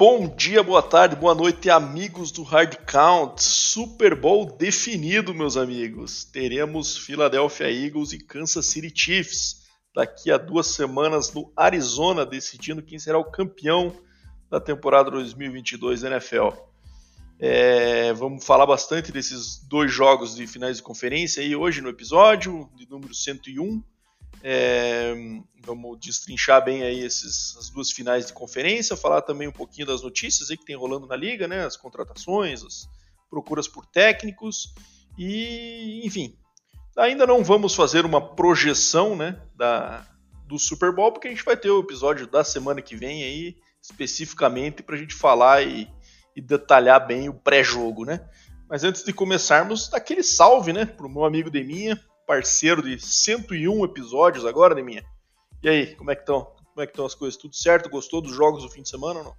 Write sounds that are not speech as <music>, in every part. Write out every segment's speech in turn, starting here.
Bom dia, boa tarde, boa noite, amigos do Hard Count. Super Bowl definido, meus amigos. Teremos Philadelphia Eagles e Kansas City Chiefs daqui a duas semanas no Arizona, decidindo quem será o campeão da temporada 2022 da NFL. É, vamos falar bastante desses dois jogos de finais de conferência aí hoje no episódio, de número 101. É, vamos destrinchar bem aí esses, as duas finais de conferência, falar também um pouquinho das notícias aí que tem rolando na liga, né? As contratações, as procuras por técnicos e, enfim. Ainda não vamos fazer uma projeção, né, da, do Super Bowl, porque a gente vai ter o episódio da semana que vem aí, especificamente para a gente falar e, e detalhar bem o pré-jogo, né? Mas antes de começarmos, daquele salve, né, pro meu amigo Deminha, parceiro de 101 episódios agora, Deminha. E aí, como é que estão? Como é que estão as coisas? Tudo certo? Gostou dos jogos do fim de semana ou não?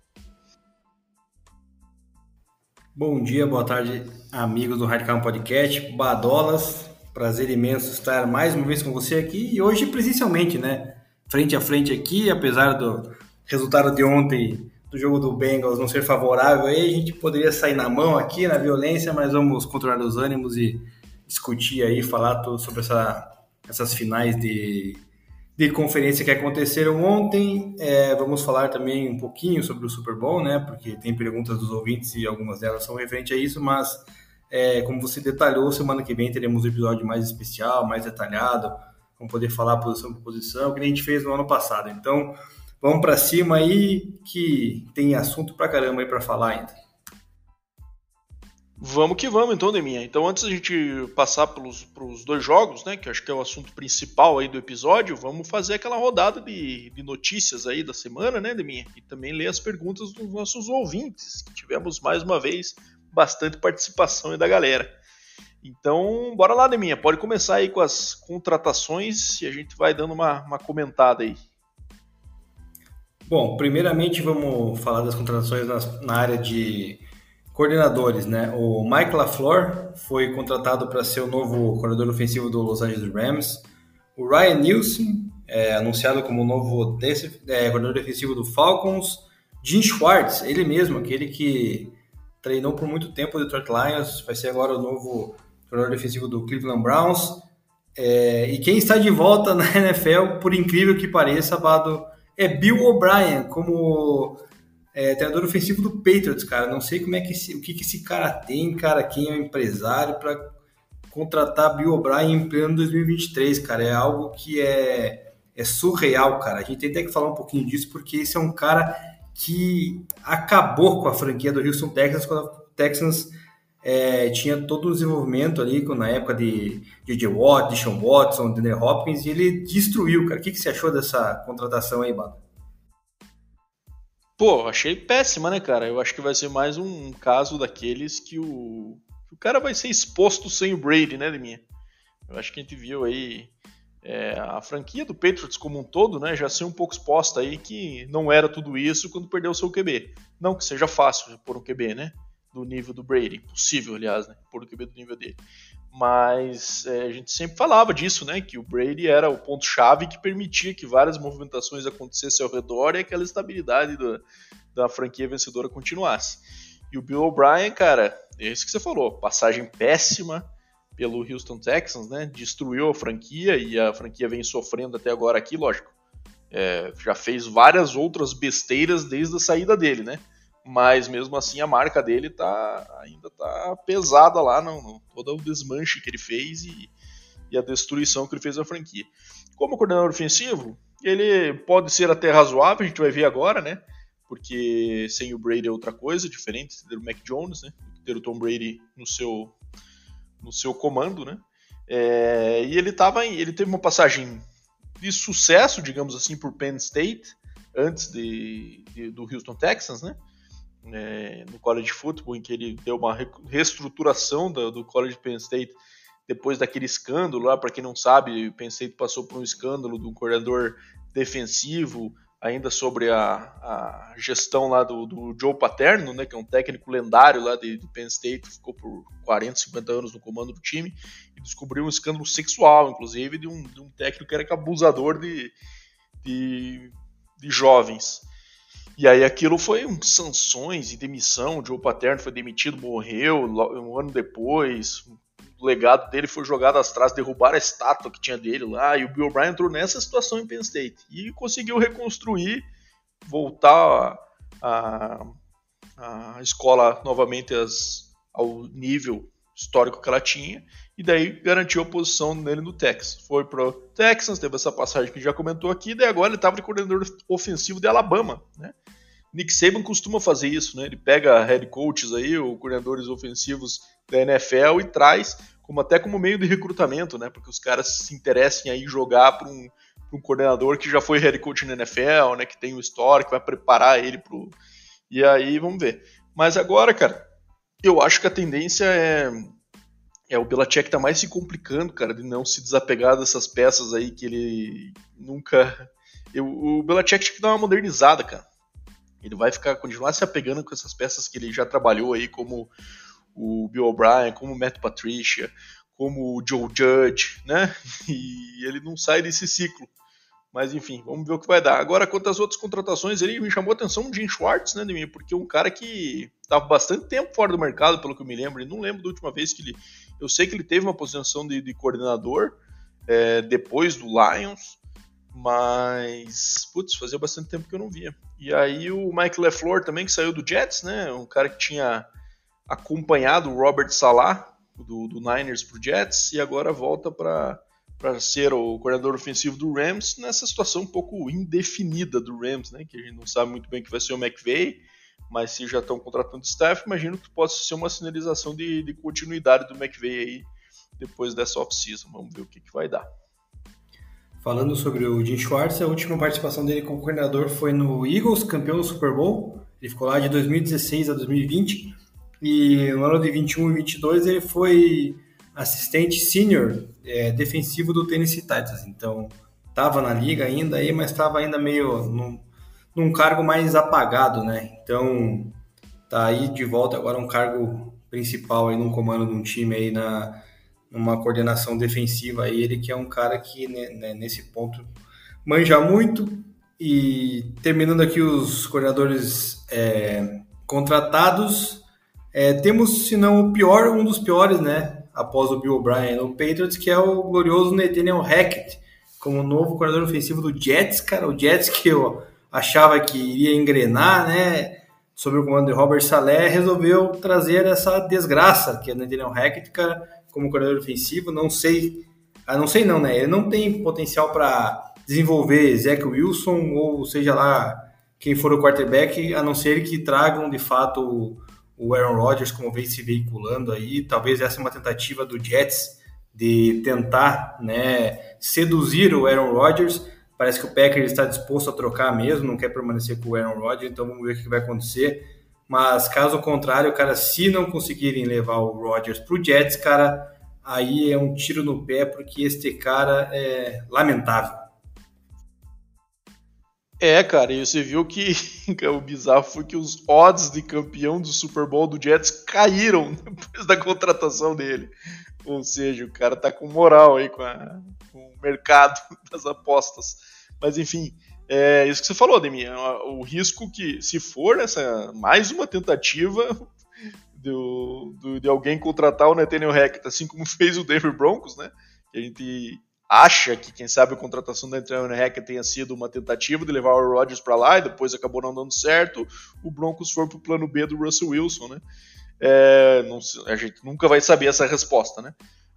Bom dia, boa tarde, amigos do Hardcam Podcast, Badolas. Prazer imenso estar mais uma vez com você aqui e hoje presencialmente, né? Frente a frente aqui, apesar do resultado de ontem do jogo do Bengals não ser favorável, aí a gente poderia sair na mão aqui, na violência, mas vamos controlar os ânimos e discutir aí, falar sobre essa, essas finais de, de conferência que aconteceram ontem. É, vamos falar também um pouquinho sobre o Super Bowl, né? Porque tem perguntas dos ouvintes e algumas delas são referentes a isso, mas é, como você detalhou, semana que vem teremos um episódio mais especial, mais detalhado, vamos poder falar posição por posição, que a gente fez no ano passado. Então, vamos para cima aí, que tem assunto pra caramba aí para falar ainda. Vamos que vamos então, Deminha. Então, antes da gente passar pelos, pelos dois jogos, né, que acho que é o assunto principal aí do episódio, vamos fazer aquela rodada de, de notícias aí da semana, né, Deminha? E também ler as perguntas dos nossos ouvintes, que tivemos mais uma vez bastante participação aí da galera. Então, bora lá, Deminha. Pode começar aí com as contratações e a gente vai dando uma, uma comentada aí. Bom, primeiramente vamos falar das contratações na, na área de coordenadores, né? O Mike LaFleur foi contratado para ser o novo coordenador ofensivo do Los Angeles Rams. O Ryan Nielsen é anunciado como o novo é, coordenador defensivo do Falcons. Jim Schwartz, ele mesmo, aquele que treinou por muito tempo o Detroit Lions, vai ser agora o novo coordenador defensivo do Cleveland Browns. É, e quem está de volta <laughs> na NFL, por incrível que pareça, Bado, é Bill O'Brien como é, treinador ofensivo do Patriots, cara. Não sei como é que esse, o que, que esse cara tem, cara, quem é o empresário para contratar Bill O'Brien em pleno 2023, cara. É algo que é, é surreal, cara. A gente tem até que falar um pouquinho disso, porque esse é um cara que acabou com a franquia do Houston Texans quando o Texans é, tinha todo o desenvolvimento ali na época de J.J. Watt, de Sean Watson, de Hopkins, e ele destruiu, cara. O que, que você achou dessa contratação aí, Bado? Pô, achei péssima, né, cara? Eu acho que vai ser mais um caso daqueles que o, o cara vai ser exposto sem o Brady, né, Liminha? Eu acho que a gente viu aí é, a franquia do Patriots como um todo, né, já ser um pouco exposta aí que não era tudo isso quando perdeu o seu QB. Não que seja fácil pôr um QB, né, do nível do Brady, possível, aliás, né, pôr um QB do nível dele. Mas é, a gente sempre falava disso, né, que o Brady era o ponto chave que permitia que várias movimentações acontecessem ao redor e aquela estabilidade do, da franquia vencedora continuasse. E o Bill O'Brien, cara, é isso que você falou, passagem péssima pelo Houston Texans, né? Destruiu a franquia e a franquia vem sofrendo até agora aqui, lógico. É, já fez várias outras besteiras desde a saída dele, né? Mas mesmo assim a marca dele tá, ainda tá pesada lá, no, no todo o desmanche que ele fez e, e a destruição que ele fez na franquia. Como coordenador ofensivo, ele pode ser até razoável, a gente vai ver agora, né? Porque sem o Brady é outra coisa, diferente de ter o Mac Jones, né? Ter o Tom Brady no seu no seu comando, né? É, e ele tava ele teve uma passagem de sucesso, digamos assim, por Penn State antes de, de do Houston Texans, né? É, no college football, em que ele deu uma reestruturação do, do college Penn State depois daquele escândalo lá, para quem não sabe, Penn State passou por um escândalo um coordenador defensivo ainda sobre a, a gestão lá do, do, Joe Paterno, né, que é um técnico lendário lá de, de, Penn State, ficou por 40, 50 anos no comando do time, e descobriu um escândalo sexual, inclusive, de um, de um técnico que era abusador de, de, de jovens. E aí aquilo foi um sanções e demissão. O Joe Paterno foi demitido, morreu um ano depois. O legado dele foi jogado às trás, derrubaram a estátua que tinha dele lá. E o Bill O'Brien entrou nessa situação em Penn State. E conseguiu reconstruir, voltar a, a, a escola novamente as, ao nível histórico que ela tinha, e daí garantiu a posição nele no Texas. Foi pro Texas, teve essa passagem que já comentou aqui, daí agora ele estava de coordenador ofensivo de Alabama, né? Nick Saban costuma fazer isso, né? Ele pega head coaches aí, ou coordenadores ofensivos da NFL e traz como até como meio de recrutamento, né? Porque os caras se interessem aí jogar para um, um, coordenador que já foi head coach na NFL, né? Que tem o histórico, que vai preparar ele pro. E aí, vamos ver. Mas agora, cara, eu acho que a tendência é. É o Belichick tá mais se complicando, cara, de não se desapegar dessas peças aí que ele nunca. Eu, o Belichick tinha que dar uma modernizada, cara. Ele vai ficar continuar se apegando com essas peças que ele já trabalhou aí, como o Bill O'Brien, como o Matt Patricia, como o Joe Judge, né? <laughs> E ele não sai desse ciclo. Mas enfim, vamos ver o que vai dar. Agora, quanto às outras contratações, ele me chamou a atenção o Jim Schwartz, né, de mim, porque é um cara que estava bastante tempo fora do mercado, pelo que eu me lembro, e não lembro da última vez que ele. Eu sei que ele teve uma posição de, de coordenador é, depois do Lions, mas, putz, fazia bastante tempo que eu não via. E aí o Mike LeFleur também, que saiu do Jets, né, um cara que tinha acompanhado o Robert Salah, do, do Niners, pro Jets, e agora volta para para ser o coordenador ofensivo do Rams nessa situação um pouco indefinida do Rams, né? Que a gente não sabe muito bem que vai ser o McVay, mas se já estão contratando staff, imagino que possa ser uma sinalização de, de continuidade do McVay aí depois dessa off-season. Vamos ver o que, que vai dar. Falando sobre o Jim Schwartz, a última participação dele como coordenador foi no Eagles, campeão do Super Bowl. Ele ficou lá de 2016 a 2020. E no ano de 21 e 22 ele foi assistente senior é, defensivo do Tennessee Titans. Então, estava na liga ainda aí, mas estava ainda meio num, num, cargo mais apagado, né? Então, tá aí de volta agora um cargo principal aí num comando de um time aí na numa coordenação defensiva aí, ele que é um cara que né, né nesse ponto manja muito e terminando aqui os coordenadores é, contratados, é, temos se não o pior, um dos piores, né? Após o Bill O'Brien no Patriots, que é o glorioso Nathaniel Hackett, como novo coordenador ofensivo do Jets, cara, o Jets que eu achava que iria engrenar, né, sob o comando de Robert Saleh, resolveu trazer essa desgraça que é o Nathaniel Hackett, cara, como coordenador ofensivo, não sei, ah, não sei não, né, ele não tem potencial para desenvolver Zach Wilson ou seja lá quem for o quarterback, a não ser que tragam de fato o Aaron Rodgers, como vem se veiculando aí, talvez essa é uma tentativa do Jets de tentar né, seduzir o Aaron Rodgers. Parece que o Packers está disposto a trocar mesmo, não quer permanecer com o Aaron Rodgers, então vamos ver o que vai acontecer. Mas caso contrário, cara, se não conseguirem levar o Rodgers para o Jets, cara, aí é um tiro no pé, porque este cara é lamentável. É, cara, e você viu que <laughs> o bizarro foi que os odds de campeão do Super Bowl do Jets caíram <laughs> depois da contratação dele. Ou seja, o cara tá com moral aí com, a, com o mercado <laughs> das apostas. Mas enfim, é isso que você falou, Demi. É o risco que, se for essa mais uma tentativa do, do, de alguém contratar o Nathaniel Hackett, assim como fez o Denver Broncos, né? A gente acha que, quem sabe, a contratação da Antonio Hackett tenha sido uma tentativa de levar o Rodgers para lá e depois acabou não dando certo. O Broncos foi para o plano B do Russell Wilson, né? É, não, a gente nunca vai saber essa resposta, né?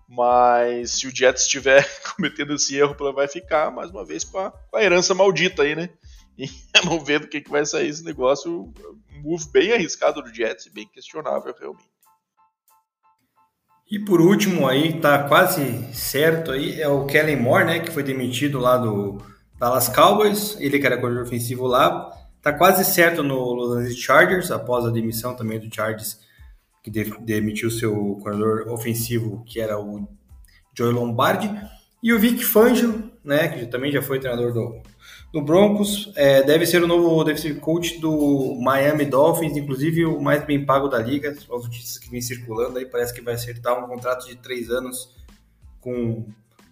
Mas se o Jets estiver <laughs> cometendo esse erro, vai ficar mais uma vez com a, com a herança maldita aí, né? E não vendo o que, que vai sair esse negócio. Um move bem arriscado do Jets, bem questionável realmente. E por último aí, tá quase certo aí, é o Kellen Moore, né, que foi demitido lá do Dallas Cowboys, ele que era coordenador ofensivo lá, tá quase certo no Los Angeles Chargers, após a demissão também do Chargers, que de, demitiu seu coordenador ofensivo, que era o Joey Lombardi, e o Vic Fangio, né, que também já foi treinador do, do Broncos, é, deve ser o novo defensive coach do Miami Dolphins, inclusive o mais bem pago da liga. As notícias que vem circulando aí parece que vai acertar um contrato de três anos com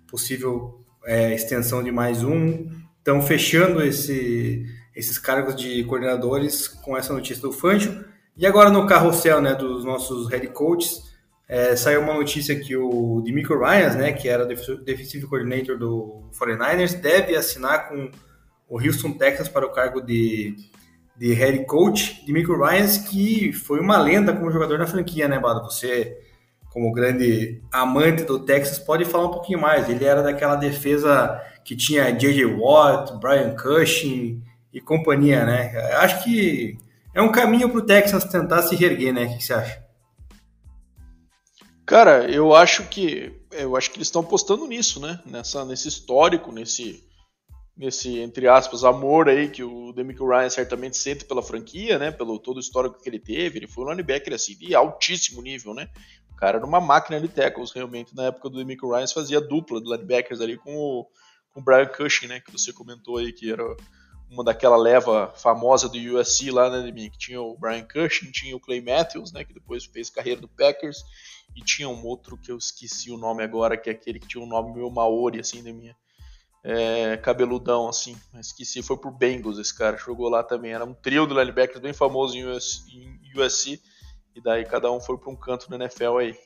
possível é, extensão de mais um. Então, fechando esse, esses cargos de coordenadores com essa notícia do Fangio. E agora no carrossel né, dos nossos head coaches, é, saiu uma notícia que o Demico Ryans, né, que era defensive coordinator do 49ers, deve assinar com o Houston Texas para o cargo de, de head coach. Demico Ryans, que foi uma lenda como jogador na franquia, né, Bado? Você, como grande amante do Texas, pode falar um pouquinho mais. Ele era daquela defesa que tinha J.J. Watt, Brian Cushing e companhia, né? Acho que é um caminho para o Texas tentar se reerguer, né? O que você acha? Cara, eu acho que eu acho que eles estão apostando nisso, né? Nessa, nesse histórico, nesse, nesse entre aspas amor aí que o Demico Ryan certamente sente pela franquia, né? Pelo todo o histórico que ele teve. Ele foi um linebacker assim de altíssimo nível, né? O cara era uma máquina de tackles realmente na época do Demico Ryan fazia dupla de linebackers ali com o, com o Brian Cushing, né? Que você comentou aí que era uma daquela leva famosa do USC lá, né, que tinha o Brian Cushing, tinha o Clay Matthews, né, que depois fez carreira do Packers, e tinha um outro que eu esqueci o nome agora, que é aquele que tinha um nome meio Maori, assim, da minha. É, cabeludão, assim. Esqueci, foi pro Bengals esse cara, jogou lá também. Era um trio de linebackers bem famoso em, US, em USC, e daí cada um foi para um canto no NFL aí.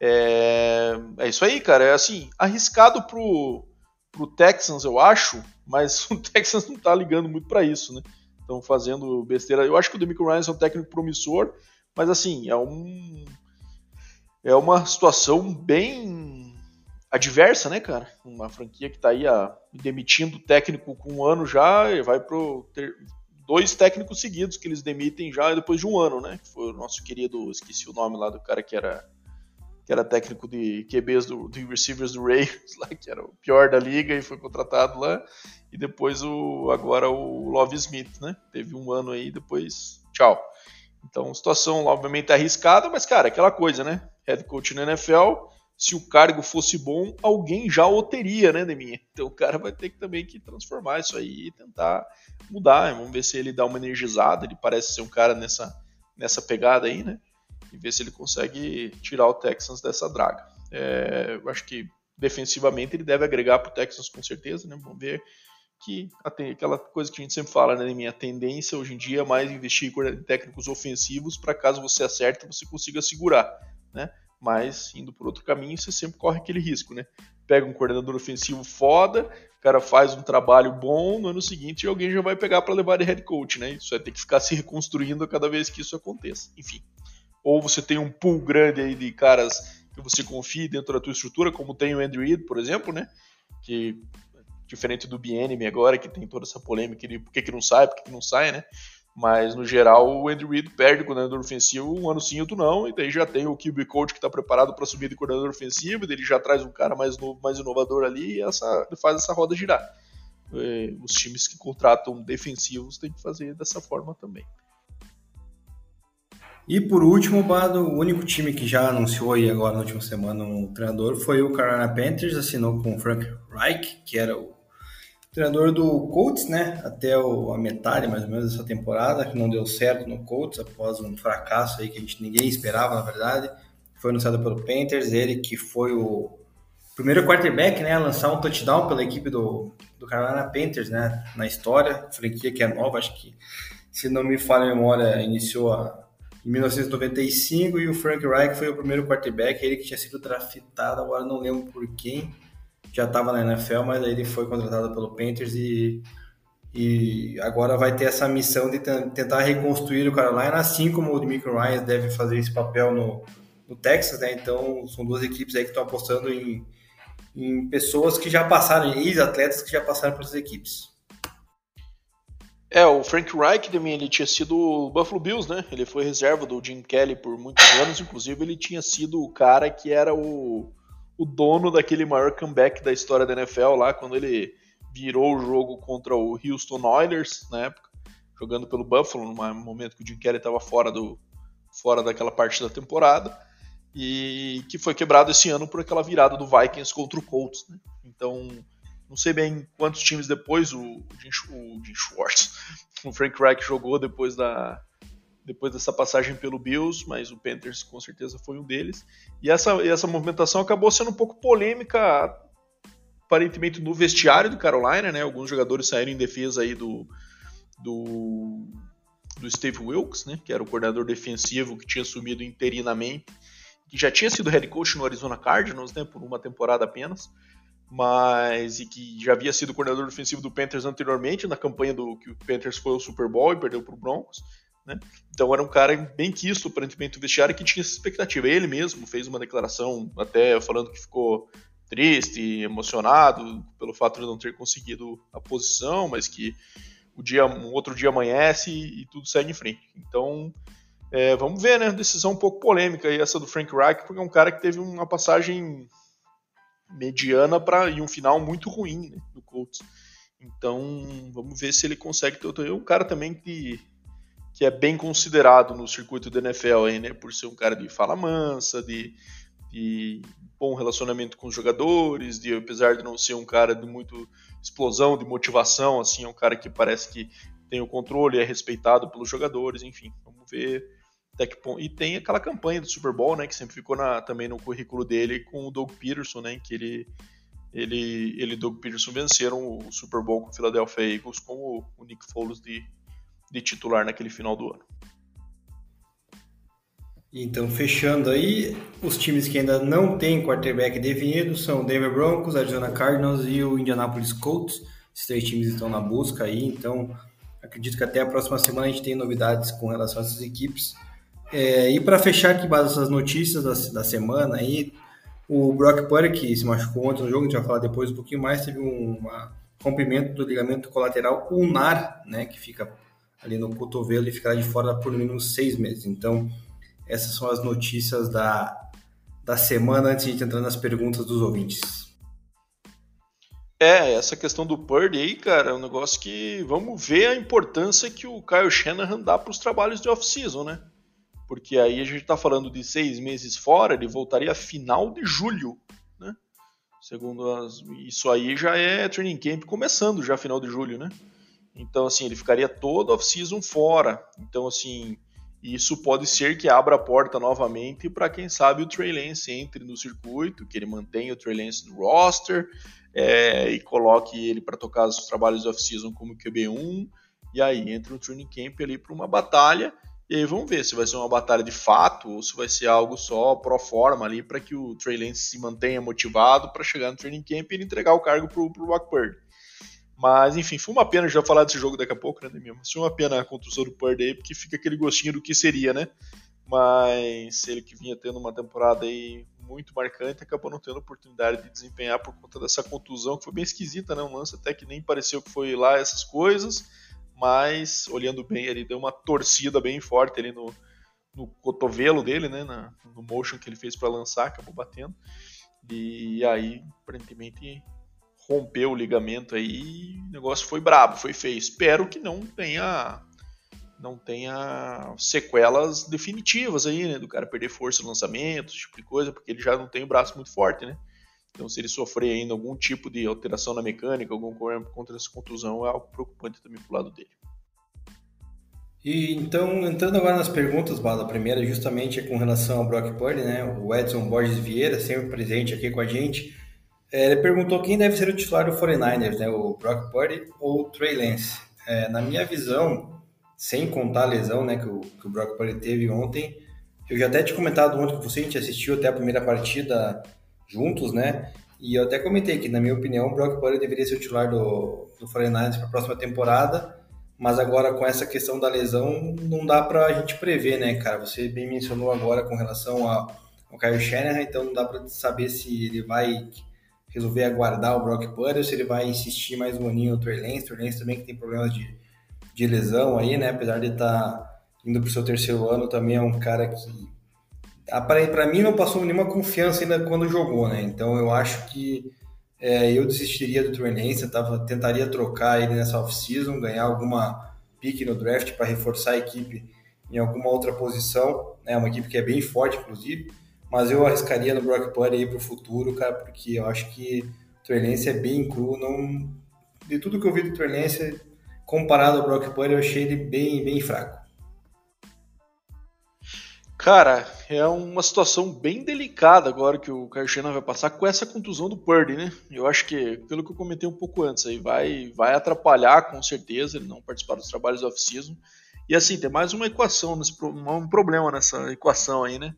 É, é isso aí, cara. É assim, arriscado pro, pro Texans, eu acho, mas <laughs> o Texans não tá ligando muito para isso, né? Estão fazendo besteira. Eu acho que o Demico Ryan é um técnico promissor, mas assim, é um é uma situação bem adversa, né, cara? Uma franquia que tá aí a, demitindo técnico com um ano já, e vai pro ter, dois técnicos seguidos que eles demitem já depois de um ano, né? Que foi o nosso querido, esqueci o nome lá do cara que era que era técnico de QBs do, de receivers do Raiders, <laughs> lá, que era o pior da liga e foi contratado lá. E depois o agora o Love Smith, né? Teve um ano aí, depois tchau. Então, situação obviamente arriscada, mas cara, aquela coisa, né? Head coach na NFL, se o cargo fosse bom, alguém já o teria, né, Deminha? Então o cara vai ter que também que transformar isso aí e tentar mudar. Vamos ver se ele dá uma energizada. Ele parece ser um cara nessa, nessa pegada aí, né? E ver se ele consegue tirar o Texans dessa draga. É, eu acho que defensivamente ele deve agregar para o Texans com certeza, né? Vamos ver que aquela coisa que a gente sempre fala, né, minha tendência hoje em dia é mais investir em técnicos ofensivos para caso você acerte você consiga segurar, né? Mas indo por outro caminho, você sempre corre aquele risco, né? Pega um coordenador ofensivo foda, o cara faz um trabalho bom, no ano seguinte alguém já vai pegar para levar de head coach, né? Isso vai ter que ficar <laughs> se reconstruindo a cada vez que isso aconteça. Enfim. Ou você tem um pool grande aí de caras que você confie dentro da tua estrutura, como tem o Andrew Reid, por exemplo, né? Que diferente do BNM agora, que tem toda essa polêmica de por que, que não sai, por que, que não sai, né? Mas no geral o Andrew Reid perde o coordenador ofensivo um ano sim, outro não, e daí já tem o QB coach que está preparado para subir de coordenador ofensivo, ele já traz um cara mais novo, mais inovador ali e essa, faz essa roda girar. É, os times que contratam defensivos têm que fazer dessa forma também. E por último, Bado, o único time que já anunciou aí agora na última semana um treinador foi o Carolina Panthers, assinou com o Frank Reich, que era o treinador do Colts, né? Até o, a metade, mais ou menos, dessa temporada, que não deu certo no Colts após um fracasso aí que a gente ninguém esperava, na verdade. Foi anunciado pelo Panthers, ele que foi o primeiro quarterback, né, a lançar um touchdown pela equipe do, do Carolina Panthers, né, na história, franquia que é nova, acho que, se não me falha a memória, iniciou a, em 1995 e o Frank Reich foi o primeiro quarterback, ele que tinha sido draftado, agora não lembro por quem, já estava na NFL, mas aí ele foi contratado pelo Panthers e, e agora vai ter essa missão de tentar reconstruir o Carolina, assim como o Demico Ryan deve fazer esse papel no, no Texas, né? Então são duas equipes aí que estão apostando em, em pessoas que já passaram, ex-atletas que já passaram por essas equipes. É, o Frank Reich também ele tinha sido o Buffalo Bills, né? Ele foi reserva do Jim Kelly por muitos anos, inclusive ele tinha sido o cara que era o o dono daquele maior comeback da história da NFL lá, quando ele virou o jogo contra o Houston Oilers, na época, jogando pelo Buffalo, no momento que o Jim Kelly estava fora, do, fora daquela parte da temporada, e que foi quebrado esse ano por aquela virada do Vikings contra o Colts. Né? Então, não sei bem quantos times depois o, Jim, o Jim Schwartz, <laughs> o Frank Reich jogou depois da, depois dessa passagem pelo Bills, mas o Panthers com certeza foi um deles. E essa, essa movimentação acabou sendo um pouco polêmica, aparentemente no vestiário do Carolina, né? Alguns jogadores saíram em defesa aí do, do, do Steve Wilkes, né, que era o coordenador defensivo que tinha assumido interinamente, que já tinha sido head coach no Arizona Cardinals, né, por uma temporada apenas, mas e que já havia sido coordenador defensivo do Panthers anteriormente, na campanha do que o Panthers foi ao Super Bowl e perdeu para o Broncos. Né? Então era um cara bem quisto, aparentemente, o vestiário que tinha essa expectativa. Ele mesmo fez uma declaração, até falando que ficou triste, emocionado pelo fato de não ter conseguido a posição, mas que o dia, um outro dia amanhece e, e tudo segue em frente. Então, é, vamos ver, né? Decisão um pouco polêmica essa do Frank Reich, porque é um cara que teve uma passagem mediana para e um final muito ruim né, do Colts. Então, vamos ver se ele consegue ter é um cara também que, que é bem considerado no circuito da NFL aí, né, por ser um cara de fala mansa, de, de bom relacionamento com os jogadores, de apesar de não ser um cara de muito explosão, de motivação, assim, é um cara que parece que tem o controle, é respeitado pelos jogadores, enfim. Vamos ver e tem aquela campanha do Super Bowl, né, que sempre ficou na, também no currículo dele com o Doug Peterson, né, que ele ele ele e Doug Peterson venceram o Super Bowl com o Philadelphia Eagles com o, o Nick Foles de, de titular naquele final do ano. Então, fechando aí, os times que ainda não têm quarterback definido são o Denver Broncos, Arizona Cardinals e o Indianapolis Colts. Esses três times estão na busca aí, então acredito que até a próxima semana a gente tem novidades com relação a essas equipes. É, e para fechar aqui essas notícias da, da semana, aí, o Brock Purdy, que se machucou ontem no jogo, a gente vai falar depois um pouquinho mais, teve um rompimento do ligamento colateral ulnar, né, que fica ali no cotovelo e ficará de fora por no mínimo seis meses. Então, essas são as notícias da, da semana antes de entrar nas perguntas dos ouvintes. É, essa questão do Purdy aí, cara, é um negócio que vamos ver a importância que o Kyle Shanahan dá para os trabalhos de off-season, né? porque aí a gente está falando de seis meses fora, ele voltaria final de julho, né? Segundo as, isso aí já é training camp começando já final de julho, né? Então assim ele ficaria todo off-season fora. Então assim isso pode ser que abra a porta novamente para quem sabe o Trey Lance entre no circuito, que ele mantenha o Trey Lance no roster é, e coloque ele para tocar os trabalhos off-season como QB1 e aí entra no training camp ali para uma batalha e aí vamos ver se vai ser uma batalha de fato ou se vai ser algo só pro forma ali para que o Trey Lance se mantenha motivado para chegar no training camp e entregar o cargo pro, pro Brock. Mas enfim, foi uma pena já falar desse jogo daqui a pouco, né, mesmo? Foi uma pena a construção do Purdy aí, porque fica aquele gostinho do que seria, né? Mas ele que vinha tendo uma temporada aí muito marcante, acabou não tendo oportunidade de desempenhar por conta dessa contusão, que foi bem esquisita, né? Um lance até que nem pareceu que foi lá essas coisas mas olhando bem, ele deu uma torcida bem forte ali no, no cotovelo dele, né, na, no motion que ele fez para lançar, acabou batendo. E aí, aparentemente, rompeu o ligamento aí, o negócio foi brabo, foi feio. Espero que não tenha não tenha sequelas definitivas aí, né, do cara perder força no lançamento, esse tipo de coisa, porque ele já não tem o braço muito forte, né? Então, se ele sofrer ainda algum tipo de alteração na mecânica, algum contra essa contusão, é algo preocupante também pro lado dele. E então, entrando agora nas perguntas, Bala, a primeira justamente é com relação ao Brock Purdy, né? O Edson Borges Vieira, sempre presente aqui com a gente. É, ele perguntou quem deve ser o titular do 49ers, né? O Brock Purdy ou o Trey Lance? É, na minha visão, sem contar a lesão né, que, o, que o Brock Purdy teve ontem, eu já até tinha comentado ontem com você, a gente assistiu até a primeira partida juntos, né? E eu até comentei que, na minha opinião, o Brock Purdy deveria ser o titular do, do 49ers para a próxima temporada, mas agora com essa questão da lesão, não dá para a gente prever, né, cara? Você bem mencionou agora com relação ao, Kyle Shanahan, então não dá para saber se ele vai resolver aguardar o Brock Purdy ou se ele vai insistir mais um aninho no Trey Lance. Trey Lance também que tem problemas de, de lesão aí, né? Apesar de estar tá indo para o seu terceiro ano, também é um cara que para mim não passou nenhuma confiança ainda quando jogou, né? Então eu acho que é, eu desistiria do Trey Lance, tava, tentaria trocar ele nessa off-season, ganhar alguma pique no draft para reforçar a equipe em alguma outra posição, né? Uma equipe que é bem forte, inclusive, mas eu arriscaria no Brock Purdy aí para o futuro, cara, porque eu acho que o Trey Lance é bem cru, não... de tudo que eu vi do Trey Lance, comparado ao Brock Purdy, eu achei ele bem, bem fraco. Cara, é uma situação bem delicada agora que o Kyle vai passar com essa contusão do Purdy, né? Eu acho que, pelo que eu comentei um pouco antes, aí vai, vai atrapalhar com certeza ele não participar dos trabalhos off-season. E assim, tem mais uma equação, um problema nessa equação aí, né?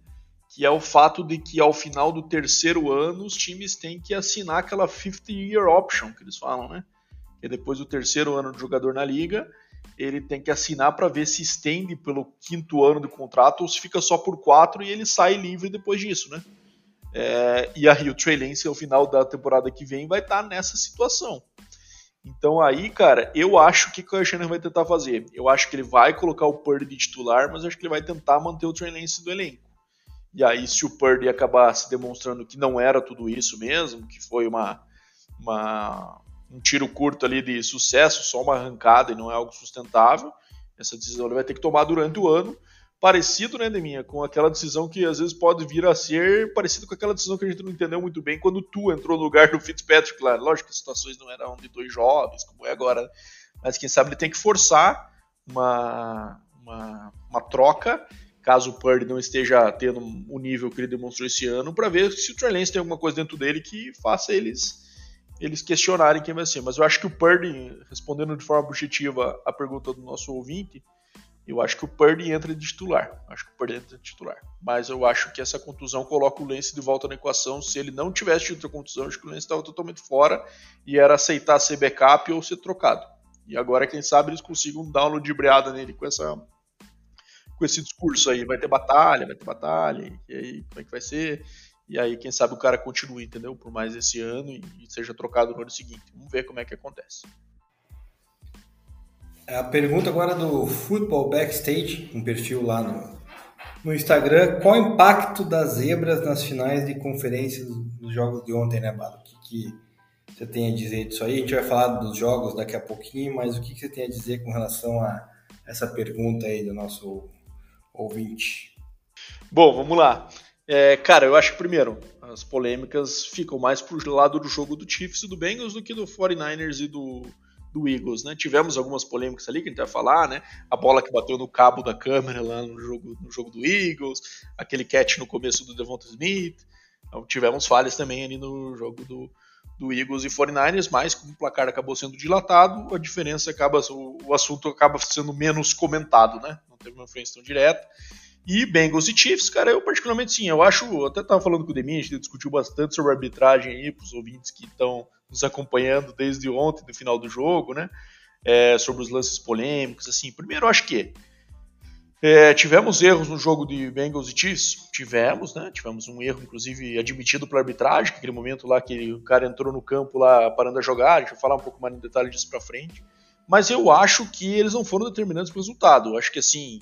Que é o fato de que ao final do terceiro ano os times têm que assinar aquela 50 year option que eles falam, né? Que depois do terceiro ano de jogador na liga, ele tem que assinar para ver se estende pelo quinto ano do contrato ou se fica só por quatro e ele sai livre depois disso, né? É, e aí o Trey Lance, ao final da temporada que vem, vai estar tá nessa situação. Então aí, cara, eu acho que o Kyle Shanahan vai tentar fazer. Eu acho que ele vai colocar o Purdy de titular, mas acho que ele vai tentar manter o Trey Lance do elenco. E aí, se o Purdy acabar se demonstrando que não era tudo isso mesmo, que foi uma, uma um tiro curto ali de sucesso, só uma arrancada e não é algo sustentável. Essa decisão ele vai ter que tomar durante o ano. Parecido, né, Deminha, com aquela decisão que às vezes pode vir a ser parecido com aquela decisão que a gente não entendeu muito bem quando tu entrou no lugar do Fitzpatrick lá. Lógico que as situações não eram de dois jovens, como é agora, mas quem sabe ele tem que forçar uma, uma, uma troca caso o Purdy não esteja tendo o nível que ele demonstrou esse ano, para ver se o Trey Lance tem alguma coisa dentro dele que faça eles eles questionarem quem vai ser. Mas eu acho que o Purdy, respondendo de forma objetiva a pergunta do nosso ouvinte, eu acho que o Purdy entra de titular. Acho que o Purdy entra de titular. Mas eu acho que essa contusão coloca o Lance de volta na equação. Se ele não tivesse tido a contusão, acho que o Lance estava totalmente fora e era aceitar ser backup ou ser trocado. E agora, quem sabe, eles consigam dar uma ludibriada nele com essa com esse discurso aí. Vai ter batalha, vai ter batalha, e aí como é que vai ser? E aí, quem sabe o cara continue, entendeu? Por mais esse ano e, seja trocado no ano seguinte. Vamos ver como é que acontece. É a pergunta agora do Football Backstage, um perfil lá no, no Instagram. Qual o impacto das zebras nas finais de conferência dos jogos de ontem, né, Bado? O que, que você tem a dizer disso aí? A gente vai falar dos jogos daqui a pouquinho, mas o que, que você tem a dizer com relação a essa pergunta aí do nosso ouvinte? Bom, vamos lá. É, cara, eu acho que primeiro, as polêmicas ficam mais pro lado do jogo do Chiefs e do Bengals do que do 49ers e do, do Eagles, né? Tivemos algumas polêmicas ali que a gente vai falar, né? A bola que bateu no cabo da câmera lá no jogo, no jogo do Eagles, aquele catch no começo do Devonta Smith. Então, tivemos falhas também ali no jogo do, do Eagles e 49ers, mas como o placar acabou sendo dilatado, a diferença acaba, o, o assunto acaba sendo menos comentado, né? Teve uma influência tão direta. E Bengals e Chiefs, cara, eu particularmente sim, eu acho, eu até tava falando com o Demi, a gente discutiu bastante sobre arbitragem aí, pros ouvintes que estão nos acompanhando desde ontem, no final do jogo, né, é, sobre os lances polêmicos, assim, primeiro eu acho que é, tivemos erros no jogo de Bengals e Chiefs? Tivemos, né? Tivemos um erro, inclusive, admitido pela arbitragem, aquele momento lá que o cara entrou no campo lá parando a jogar, a gente vai falar um pouco mais no detalhe disso pra frente. Mas eu acho que eles não foram determinantes pro resultado. Eu acho que, assim,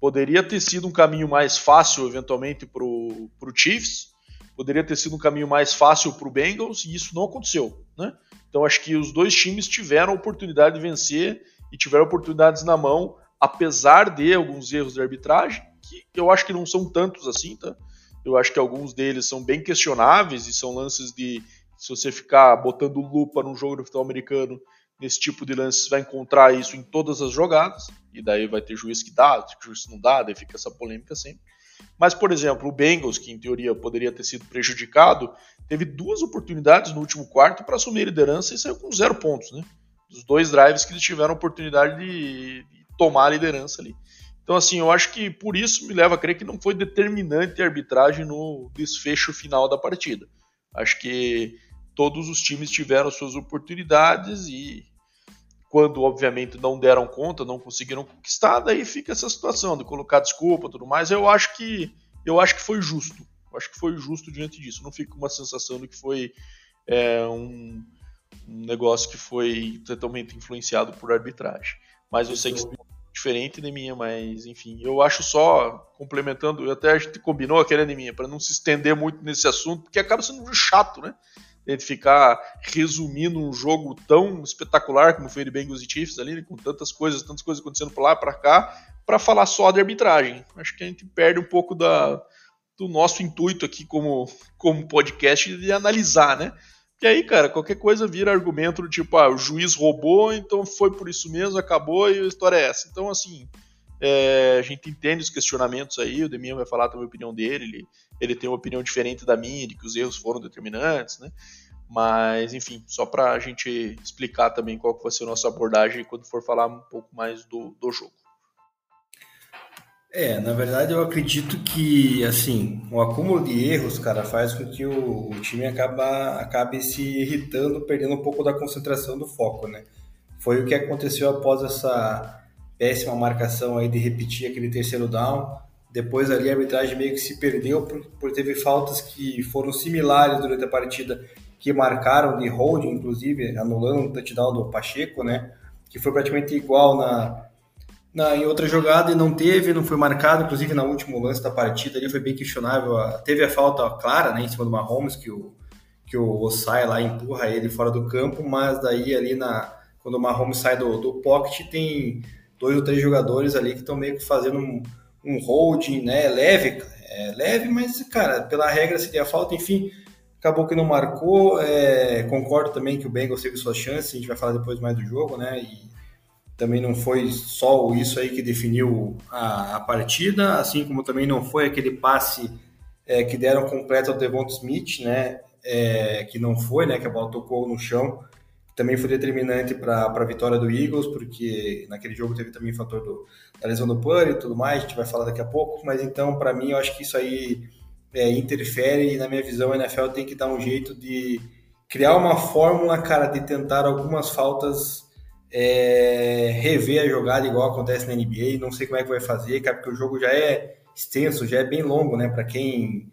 Poderia ter sido um caminho mais fácil, eventualmente, para o Chiefs, poderia ter sido um caminho mais fácil para o Bengals, e isso não aconteceu. Né? Então acho que os dois times tiveram a oportunidade de vencer e tiveram oportunidades na mão, apesar de alguns erros de arbitragem, que eu acho que não são tantos assim, tá? Eu acho que alguns deles são bem questionáveis e são lances de se você ficar botando lupa num jogo de futebol americano nesse tipo de lance, você vai encontrar isso em todas as jogadas, e daí vai ter juiz que dá, juiz não dá, daí fica essa polêmica sempre. Mas, por exemplo, o Bengals, que em teoria poderia ter sido prejudicado, teve duas oportunidades no último quarto para assumir a liderança e saiu com zero pontos, né? Dos dois drives que eles tiveram a oportunidade de, de tomar a liderança ali. Então, assim, eu acho que por isso me leva a crer que não foi determinante a arbitragem no desfecho final da partida. Acho que todos os times tiveram suas oportunidades e quando obviamente não deram conta, não conseguiram conquistar, daí fica essa situação de colocar desculpa, tudo mais. Eu acho que eu acho que foi justo. Eu acho que foi justo diante disso. Não fica uma sensação de que foi é, um, um, negócio que foi totalmente influenciado por arbitragem. Mas eu sei que é diferente de minha, mas enfim, eu acho só complementando, até a gente combinou aquele de minha para não se estender muito nesse assunto, porque acaba sendo chato, né? De ficar resumindo um jogo tão espetacular como foi de Bengals e Chiefs ali, com tantas coisas, tantas coisas acontecendo por lá para cá, para falar só de arbitragem. Acho que a gente perde um pouco da, do nosso intuito aqui como, como podcast de analisar, né? E aí, cara, qualquer coisa vira argumento do tipo, ah, o juiz roubou, então foi por isso mesmo, acabou e a história é essa. Então, assim, É, a gente entende os questionamentos aí, o Demian vai falar também a opinião dele, ele, ele tem uma opinião diferente da minha, de que os erros foram determinantes, né? Mas, enfim, só para a gente explicar também qual que vai ser a nossa abordagem quando for falar um pouco mais do, do jogo. É, na verdade eu acredito que, assim, o acúmulo de erros, cara, faz com que o, o time acaba, acabe se irritando, perdendo um pouco da concentração do foco, né? Foi o que aconteceu após essa péssima marcação aí de repetir aquele terceiro down. Depois ali a arbitragem meio que se perdeu por, por teve faltas que foram similares durante a partida que marcaram de holding, inclusive, anulando o touchdown do Pacheco, né? Que foi praticamente igual na, na, em outra jogada e não teve, não foi marcado, inclusive no último lance da partida ali foi bem questionável. Teve a falta clara, né, em cima do Mahomes, que o, que o Osai lá empurra ele fora do campo, mas daí ali na, quando o Mahomes sai do, do pocket, tem dois ou três jogadores ali que estão meio que fazendo um, um holding, né, leve, é, leve, mas, cara, pela regra seria falta, enfim, acabou que não marcou. É, concordo também que o Bengals teve suas chances, a gente vai falar depois mais do jogo, né? E também não foi só isso aí que definiu a, a partida, assim como também não foi aquele passe é, que deram completo ao Devonta Smith, né? É, que não foi, né? Que a bola tocou no chão. Também foi determinante para a vitória do Eagles, porque naquele jogo teve também o fator do, da lesão do Purdy e tudo mais, a gente vai falar daqui a pouco. Mas então, para mim, eu acho que isso aí é, interfere e, na minha visão, a NFL tem que dar um jeito de criar uma fórmula, cara, de tentar algumas faltas é, rever a jogada igual acontece na NBA. Não sei como é que vai fazer, cara, porque o jogo já é extenso, já é bem longo, né? Para quem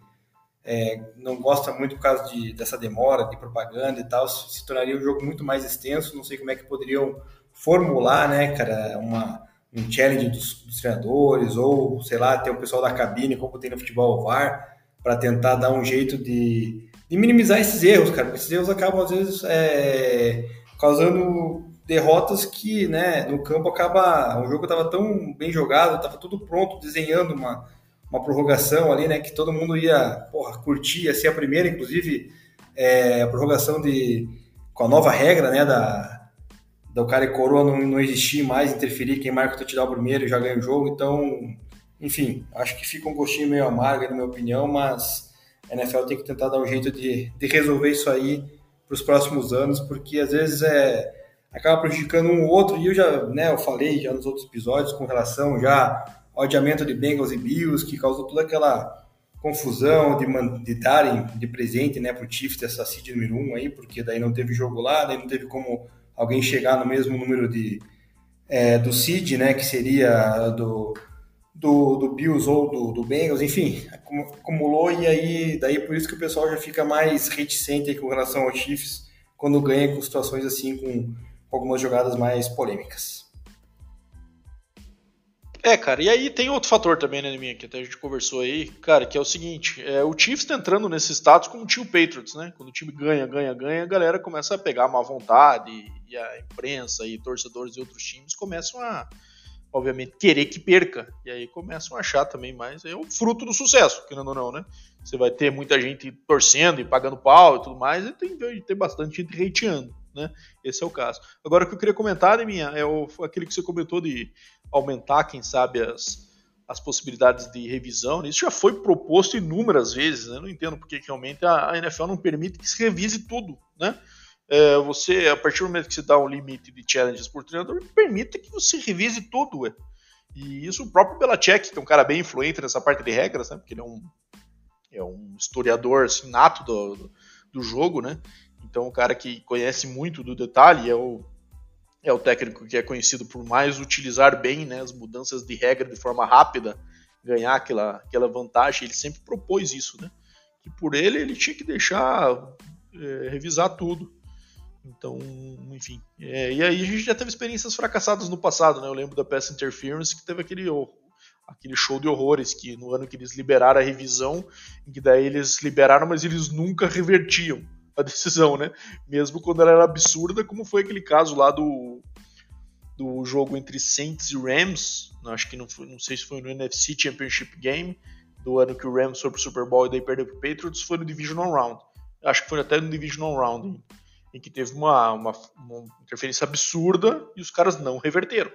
é, não gosta muito por causa de, dessa demora de propaganda e tal, se tornaria um jogo muito mais extenso. Não sei como é que poderiam formular, né, cara, uma, um challenge dos, dos treinadores ou, sei lá, ter o pessoal da cabine, como tem no futebol VAR para tentar dar um jeito de, de, minimizar esses erros, cara, porque esses erros acabam às vezes é, causando derrotas que, né, no campo acaba, o jogo estava tão bem jogado, estava tudo pronto, desenhando uma, uma prorrogação ali, né, que todo mundo ia, porra, curtir, ia ser a primeira, inclusive, é, a prorrogação de, com a nova regra, né, da, do cara e coroa não, não existir mais, interferir, quem marca o touchdown primeiro já ganha o jogo, então enfim, acho que fica um gostinho meio amargo, na minha opinião, mas a NFL tem que tentar dar um jeito de, de resolver isso aí para os próximos anos, porque às vezes é acaba prejudicando um ou outro, e eu já, né, eu falei já nos outros episódios com relação já ao adiamento de Bengals e Bills, que causou toda aquela confusão de, de darem de presente, né, para o Chiefs essa seed número 1 um aí, porque daí não teve jogo lá, daí não teve como alguém chegar no mesmo número de é, do seed, né, que seria do do, do Bills ou do, do Bengals, enfim, acumulou e aí daí por isso que o pessoal já fica mais reticente com relação ao Chiefs quando ganha com situações assim com algumas jogadas mais polêmicas. É, cara, e aí tem outro fator também, né, minha, que até a gente conversou aí, cara, que é o seguinte, é, o Chiefs tá entrando nesse status como o Patriots, né? Quando o time ganha, ganha, ganha, a galera começa a pegar má vontade, e a imprensa e torcedores de outros times começam a, obviamente, querer que perca. E aí começam a achar também mais. É o fruto do sucesso, querendo ou não, né? Você vai ter muita gente torcendo e pagando pau e tudo mais, e tem ter bastante gente hateando, né? Esse é o caso. Agora, o que eu queria comentar, minha, é o, aquele que você comentou de aumentar, quem sabe, as, as possibilidades de revisão. Né? Isso já foi proposto inúmeras vezes, né? Não entendo porque que realmente a, NFL não permite que se revise tudo, né? é, você, a partir do momento que você dá um limite de challenges por treinador, permite que você revise tudo, ué. E isso o próprio Belichick, que é um cara bem influente nessa parte de regras, né? Porque ele é um, é um historiador assim, nato do, do, do jogo, né? Então, um cara que conhece muito do detalhe, é o, é o técnico que é conhecido por mais utilizar bem né, as mudanças de regra de forma rápida, ganhar aquela, aquela vantagem. Ele sempre propôs isso, né? Que por ele, ele tinha que deixar é, revisar tudo. Então, enfim. É, e aí a gente já teve experiências fracassadas no passado, né? Eu lembro da Pass Interference que teve aquele, aquele show de horrores que no ano que eles liberaram a revisão, que daí eles liberaram, mas eles nunca revertiam a decisão, né? Mesmo quando ela era absurda, como foi aquele caso lá do do jogo entre Saints e Rams, acho que não, foi, não sei se foi no NFC Championship Game, do ano que o Rams foi pro Super Bowl e daí perdeu pro Patriots, foi no Divisional Round. Acho que foi até no Divisional Round em que teve uma, uma, uma interferência absurda e os caras não reverteram.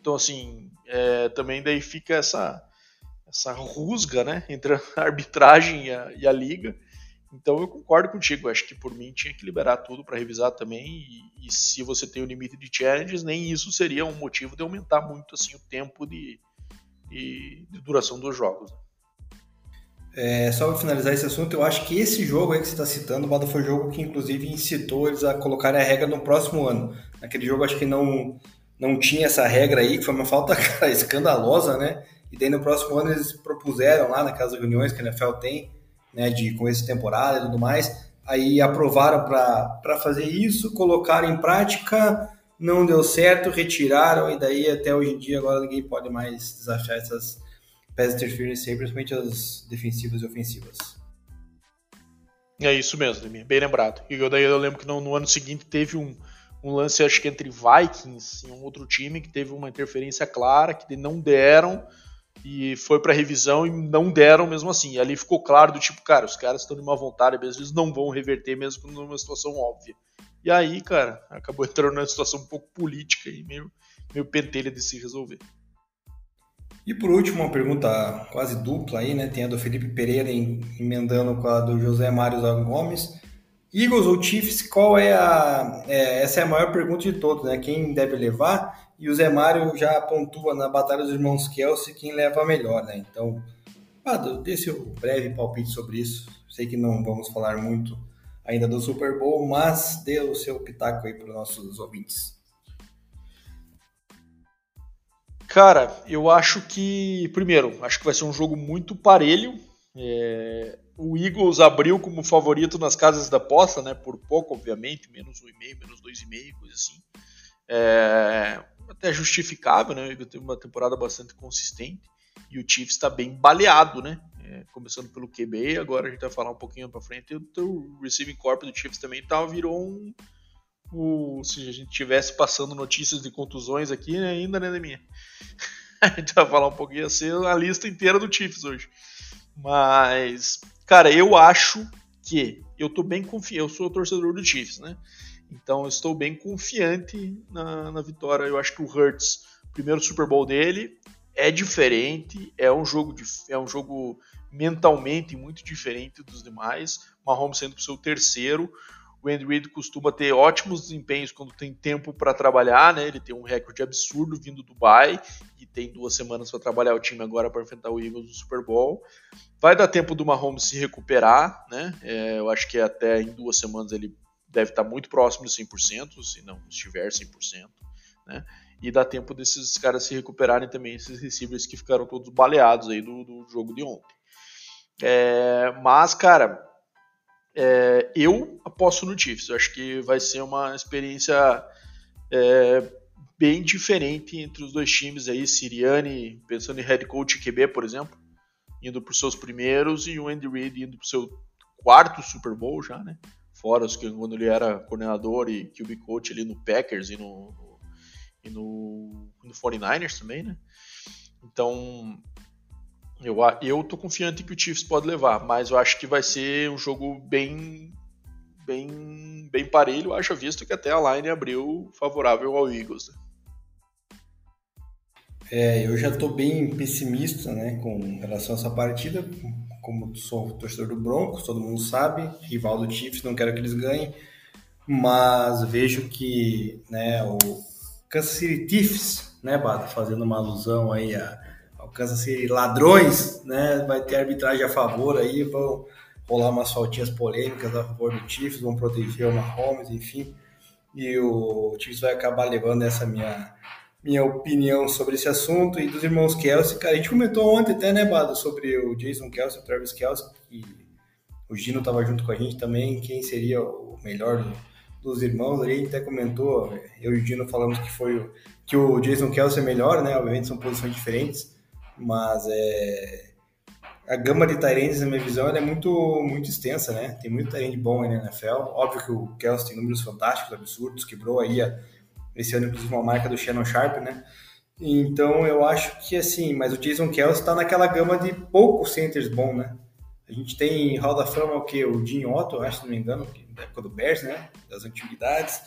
Então, assim, é, também daí fica essa, essa rusga né, entre a <laughs> arbitragem e a, e a liga. Então eu concordo contigo, acho que por mim tinha que liberar tudo para revisar também. E, e, se você tem o limite de challenges, nem isso seria um motivo de aumentar muito assim o tempo de, de, de duração dos jogos. É, só para finalizar esse assunto, eu acho que esse jogo aí que você está citando, o Bada foi o jogo que inclusive incitou eles a colocarem a regra no próximo ano. Naquele jogo acho que não, não tinha essa regra aí, que foi uma falta <laughs> cara, escandalosa, né? E daí no próximo ano eles propuseram lá naquelas reuniões que a NFL tem, né, de começo de temporada e tudo mais, aí aprovaram para fazer isso, colocaram em prática, não deu certo, retiraram, e daí até hoje em dia agora ninguém pode mais desafiar essas pass interference aí, principalmente as defensivas e ofensivas. É isso mesmo, bem lembrado. E daí eu lembro que no, no ano seguinte teve um, um lance, acho que entre Vikings e um outro time, que teve uma interferência clara, que não deram, e foi para revisão e não deram mesmo assim. E ali ficou claro do tipo, cara, os caras estão de uma vontade, às vezes não vão reverter mesmo numa situação óbvia. E aí, cara, acabou entrando numa situação um pouco política e meio, meio pentelha de se resolver. E por último, uma pergunta quase dupla aí, né? Tem a do Felipe Pereira emendando com a do José Mário Gomes. Eagles ou Chiefs, qual é a. É, essa é a maior pergunta de todos, né? Quem deve levar? E o Zé Mário já pontua na Batalha dos Irmãos Kelsey quem leva melhor, né? Então, Pado, dê seu breve palpite sobre isso. Sei que não vamos falar muito ainda do Super Bowl, mas dê o seu pitaco aí para os nossos ouvintes. Cara, eu acho que, primeiro, acho que vai ser um jogo muito parelho. É, o Eagles abriu como favorito nas casas da aposta, né? Por pouco, obviamente, menos 1,5, menos 2,5, coisa assim. É, até justificável, né? Ele teve uma temporada bastante consistente e o Chiefs está bem baleado, né? É, começando pelo QB, agora a gente vai falar um pouquinho para frente. O, o receiving corp do Chiefs também tá, virou um. O, se a gente tivesse passando notícias de contusões aqui, né, ainda, né, minha? <laughs> a gente vai falar um pouquinho, ser a lista inteira do Chiefs hoje. Mas, cara, eu acho que eu tô bem confiante. Eu sou torcedor do Chiefs, né? Então estou bem confiante na, na vitória. Eu acho que o Hurts, primeiro Super Bowl dele, é diferente, é um jogo, é um jogo mentalmente muito diferente dos demais. Mahomes sendo o seu terceiro. O Andy Reid costuma ter ótimos desempenhos quando tem tempo para trabalhar, né? Ele tem um recorde absurdo vindo do Dubai e tem duas semanas para trabalhar o time agora para enfrentar o Eagles no Super Bowl. Vai dar tempo do Mahomes se recuperar, né? É, eu acho que até em duas semanas ele deve estar muito próximo de 100%, se não estiver 100%, né? E dá tempo desses caras se recuperarem também, esses receivers que ficaram todos baleados aí do, do jogo de ontem. É, mas, cara, é, eu aposto no Chiefs. Eu acho que vai ser uma experiência é, bem diferente entre os dois times aí. Siriane, pensando em head coach QB, por exemplo, indo para os seus primeiros, e o Andy Reid indo para o seu quarto Super Bowl já, né? Fora os que quando ele era coordenador e QB coach ali no Packers e no, no, e no, no 49ers também, né? Então, eu, eu tô confiante que o Chiefs pode levar, mas eu acho que vai ser um jogo bem bem bem parelho, acho visto que até a line abriu favorável ao Eagles. Né? É, eu já estou bem pessimista, né, com relação a essa partida, como sou torcedor do Broncos, todo mundo sabe, rival do Chiefs, não quero que eles ganhem, mas vejo que né, o Kansas City Chiefs, né, fazendo uma alusão aí a, ao Kansas City Ladrões, né, vai ter arbitragem a favor aí, vão rolar umas faltinhas polêmicas a favor do Chiefs, vão proteger o Mahomes, enfim, e o Chiefs vai acabar levando essa minha minha opinião sobre esse assunto e dos irmãos Kelsey. Cara, a gente comentou ontem até, né, Bado, sobre o Jason Kelsey, o Travis Kelsey, e o Gino estava junto com a gente também, quem seria o melhor dos irmãos. A gente até comentou, eu e o Gino falamos que foi o, que o Jason Kelsey é melhor, né? Obviamente são posições diferentes, mas é a gama de Tyrants, na minha visão, é muito, muito extensa, né? Tem muito Tyrant bom aí na NFL. Óbvio que o Kelsey tem números fantásticos, absurdos, quebrou aí a esse ano, inclusive, uma marca do Shannon Sharp, né? Então, eu acho que, assim, mas o Jason Kelsey está naquela gama de poucos centers bons, né? A gente tem Hall da Fama o que? O Jim Otto, acho, se não me engano, da época do Bears, né? Das antiguidades.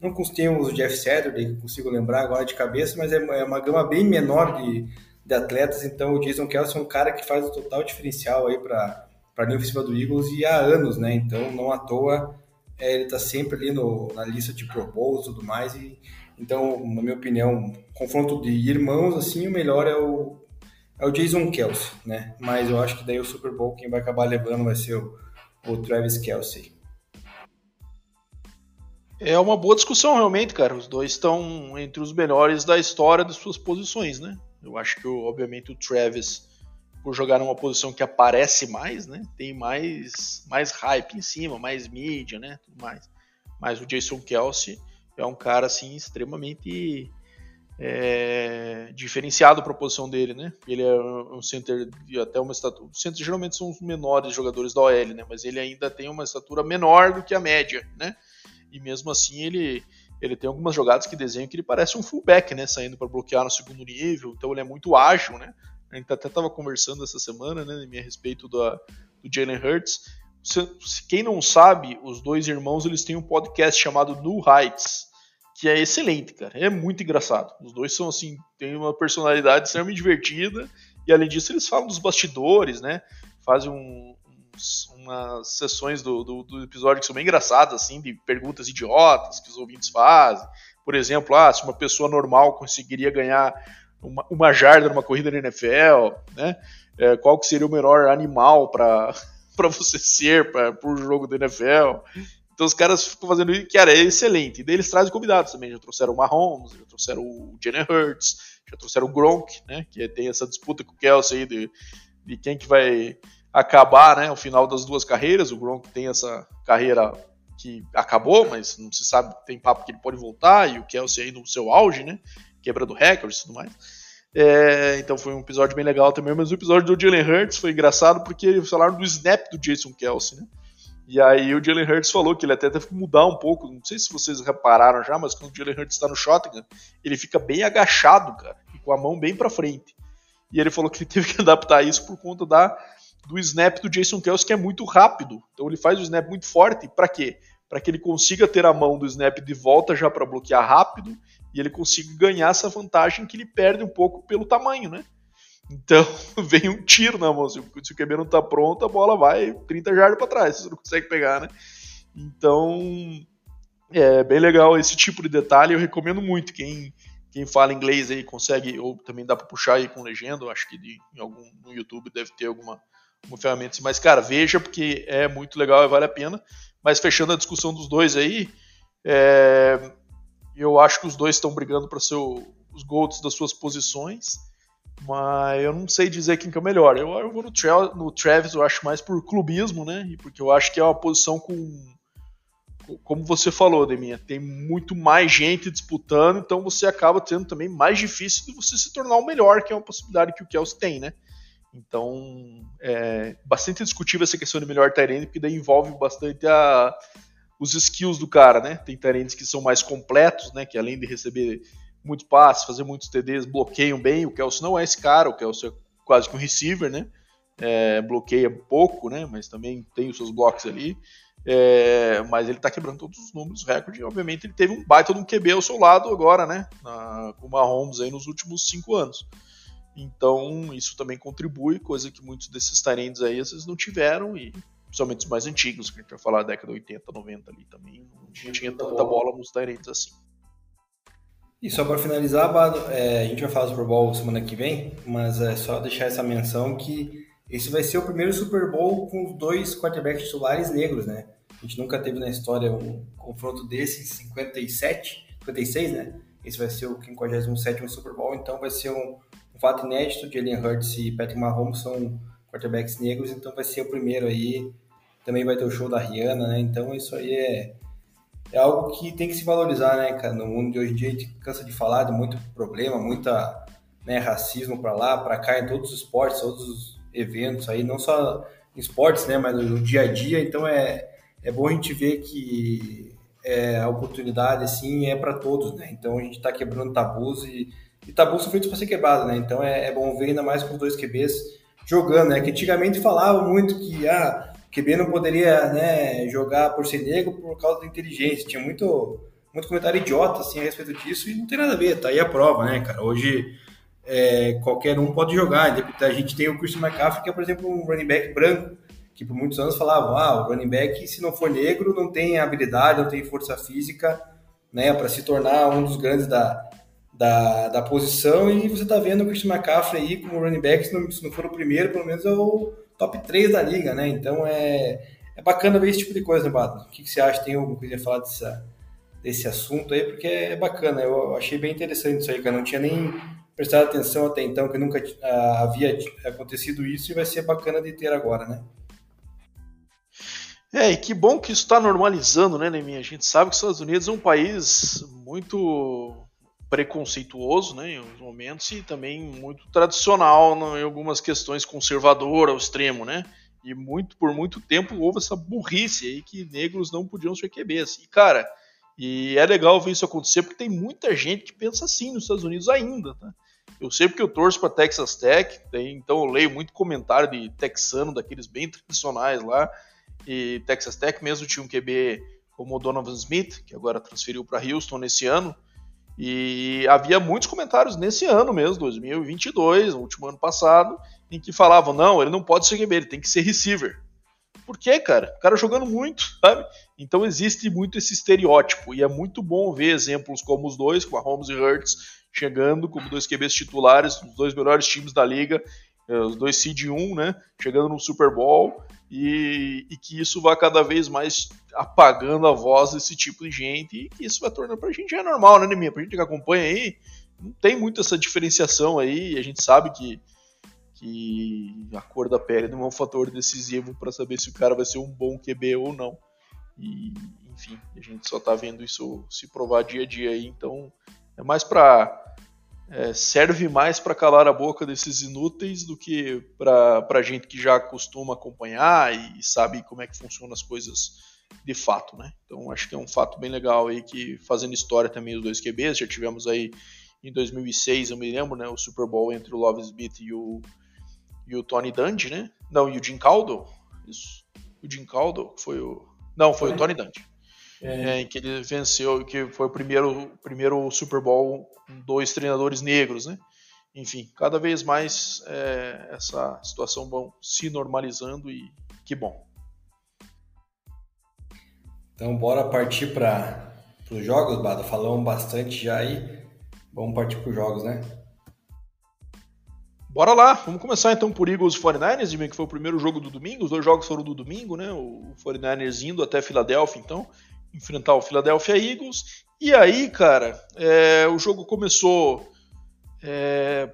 Não temos o Jeff Saturday, que consigo lembrar agora de cabeça, mas é, é uma gama bem menor de, de atletas, então o Jason Kelsey é um cara que faz o total diferencial aí para a linha ofensiva do Eagles e há anos, né? Então, não à toa, é, ele está sempre ali no, na lista de Pro Bowl e tudo mais. E, então, na minha opinião, confronto de irmãos, assim, o melhor é o, é o Jason Kelsey, né? Mas eu acho que daí o Super Bowl quem vai acabar levando vai ser o, o Travis Kelsey. É uma boa discussão, realmente, cara. Os dois estão entre os melhores da história de suas posições, né? Eu acho que, obviamente, o Travis, por jogar numa posição que aparece mais, né? Tem mais, mais hype em cima, mais mídia, né? Tudo mais. Mas o Jason Kelsey é um cara, assim, extremamente é, diferenciado a posição dele, né? Ele é um center de até uma estatura. Centers geralmente são os menores jogadores da OL, né? Mas ele ainda tem uma estatura menor do que a média, né? e mesmo assim ele ele tem algumas jogadas que desenham que ele parece um fullback, né, saindo para bloquear no segundo nível, então ele é muito ágil, né? A gente até estava conversando essa semana, né, a respeito do, do Jalen Hurts. Se, quem não sabe, os dois irmãos eles têm um podcast chamado New Heights, que é excelente, cara. É muito engraçado. Os dois são assim, têm uma personalidade extremamente divertida e além disso eles falam dos bastidores, né? Fazem um, umas sessões do, do, do, episódio que são bem engraçadas, assim, de perguntas idiotas que os ouvintes fazem. Por exemplo, ah, se uma pessoa normal conseguiria ganhar uma, uma jarda numa corrida na NFL, né? É, qual que seria o melhor animal para <laughs> você ser para o jogo da NFL? Então os caras ficam fazendo isso, que era é excelente. E daí eles trazem convidados também. Já trouxeram o Mahomes, já trouxeram o Jalen Hurts, já trouxeram o Gronk, né? Que tem essa disputa com o Kelsey aí de, de quem que vai acabar né, o final das duas carreiras. O Gronk tem essa carreira que acabou, mas não se sabe, tem papo que ele pode voltar, e o Kelsey aí no seu auge, né? Quebrando recordes e tudo mais. É, então foi um episódio bem legal também, mas o episódio do Jalen Hurts foi engraçado porque falaram do snap do Jason Kelsey, né? E aí o Jalen Hurts falou que ele até teve que mudar um pouco, não sei se vocês repararam já, mas quando o Jalen Hurts está no shotgun, ele fica bem agachado, cara, e com a mão bem para frente. E ele falou que ele <laughs> teve que adaptar isso por conta da do snap do Jason Kelsey, que é muito rápido. Então ele faz o snap muito forte. Para quê? Para que ele consiga ter a mão do snap de volta já para bloquear rápido e ele consiga ganhar essa vantagem que ele perde um pouco pelo tamanho, né? Então <laughs> vem um tiro na mão. Se, o QB não tá pronto, a bola vai 30 jardas para trás, você não consegue pegar, né? Então é bem legal esse tipo de detalhe. Eu recomendo muito. Quem, quem fala inglês aí consegue, ou também dá para puxar aí com legenda. Acho que de, em algum, no YouTube deve ter alguma como ferramenta. Assim. Mas, cara, veja, porque é muito legal e vale a pena. Mas fechando a discussão dos dois aí, é... eu acho que os dois estão brigando para ser o... os golds das suas posições. Mas eu não sei dizer quem que é o melhor. Eu, eu vou no, Tra no Travis, eu acho mais por clubismo, né? E porque eu acho que é uma posição com. Como você falou, Deminha, tem muito mais gente disputando, então você acaba tendo também mais difícil de você se tornar o melhor, que é uma possibilidade que o Kelsey tem, né? Então, é bastante discutível essa questão de melhor Tyrande, porque daí envolve bastante a, os skills do cara, né? Tem Tyrands que são mais completos, né? Que além de receber muito passe, fazer muitos TDs, bloqueiam bem. O Kelsey não é esse cara, o Kelsey é quase que um receiver, né? É, bloqueia pouco, né? Mas também tem os seus blocos ali. É, mas ele tá quebrando todos os números, recorde. Obviamente ele teve um baita de um QB ao seu lado agora, né? Na, com o Mahomes aí nos últimos cinco anos. Então, isso também contribui, coisa que muitos desses Tyrands aí às vezes não tiveram, e principalmente os mais antigos, que a gente vai falar da década 80, 90 ali também, não tinha tanta bola nos Tyrands assim. E só para finalizar, Bado, é, a gente vai falar do Super Bowl semana que vem, mas é só deixar essa menção que esse vai ser o primeiro Super Bowl com dois quarterbacks titulares negros, né? A gente nunca teve na história um confronto desse em 57, 56, né? Esse vai ser o 57º Super Bowl, então vai ser um, um fato inédito, Jalen Hurts e Patrick Mahomes são quarterbacks negros, então vai ser o primeiro aí. Também vai ter o show da Rihanna, né? Então isso aí é, é algo que tem que se valorizar, né, cara? No mundo de hoje em dia a gente cansa de falar de muito problema, muita né, racismo para lá, para cá, em todos os esportes, todos os eventos aí, não só em esportes, né, mas no dia a dia. Então é, é bom a gente ver que é, a oportunidade, assim, é para todos, né? Então a gente está quebrando tabus e e tabus são feitos para ser quebrados, né? Então é, é, bom ver ainda mais com os dois QBs jogando, né? Que antigamente falavam muito que ah, QB não poderia né, jogar por ser negro por causa da inteligência. Tinha muito, muito comentário idiota assim, a respeito disso e não tem nada a ver, tá aí a prova, né, cara? Hoje é, qualquer um pode jogar. A gente tem o Christian McCaffrey, que é, por exemplo, um running back branco, que por muitos anos falavam, ah, o running back, se não for negro, não tem habilidade, não tem força física, né, para se tornar um dos grandes da, da, da posição, e você está vendo o Christian McCaffrey aí como running back, se não, se não for o primeiro, pelo menos é o top 3 da liga, né, então é, é bacana ver esse tipo de coisa, né, Bato? O que, que você acha? Tem alguma coisa a falar dessa, desse assunto aí? Porque é bacana, eu achei bem interessante isso aí, cara, não tinha nem prestado atenção até então, que nunca havia acontecido isso, e vai ser bacana de ter agora, né? É, e que bom que isso está normalizando, né, Neminha? A gente sabe que os Estados Unidos é um país muito preconceituoso, né, em alguns momentos, e também muito tradicional em algumas questões conservador ao extremo, né? E muito por muito tempo houve essa burrice aí que negros não podiam ser QBs. E cara, e é legal ver isso acontecer porque tem muita gente que pensa assim nos Estados Unidos ainda, tá? Eu sei porque eu torço para Texas Tech, então eu leio muito comentário de texano daqueles bem tradicionais lá e Texas Tech mesmo tinha um QB como o Donovan Smith, que agora transferiu para Houston nesse ano. E havia muitos comentários nesse ano mesmo, 2022, o último ano passado, em que falavam: não, ele não pode ser QB, ele tem que ser receiver. Por quê, cara? O cara jogando muito, <laughs> sabe? Então existe muito esse estereótipo. E é muito bom ver exemplos como os dois, com a Holmes e Hurts, chegando como dois QBs titulares, os dois melhores times da liga, os dois seed 1, né? Chegando no Super Bowl e, e, que isso vai cada vez mais apagando a voz desse tipo de gente e que isso vai tornando pra gente é normal, né, Neminha? Pra gente que acompanha aí, não tem muito essa diferenciação aí, a gente sabe que, que a cor da pele não é um fator decisivo para saber se o cara vai ser um bom QB ou não. E, enfim, a gente só tá vendo isso se provar dia a dia aí, então é mais para é, serve mais para calar a boca desses inúteis do que para gente que já costuma acompanhar e sabe como é que funcionam as coisas de fato, né? Então acho que é um fato bem legal aí que fazendo história também os dois QBs, já tivemos aí em 2006, eu me lembro, né, o Super Bowl entre o Love Smith e o, e o Tony Dungy, né? Não, e o Jim Caldwell, isso. O Jim Caldwell foi o Não, foi o Tony Dungy. É. É, em que ele venceu, que foi o primeiro, primeiro Super Bowl com dois treinadores negros, né? Enfim, cada vez mais é, essa situação vai se normalizando e que bom. Então, bora partir para os jogos, Bada. Falamos bastante já aí. Vamos partir para os jogos, né? Bora lá, vamos começar então por Eagles e 49ers, que foi o primeiro jogo do domingo. Os dois jogos foram do domingo, né? O 49ers indo até Filadélfia, então enfrentar o Philadelphia Eagles. E aí, cara, é, o jogo começou é,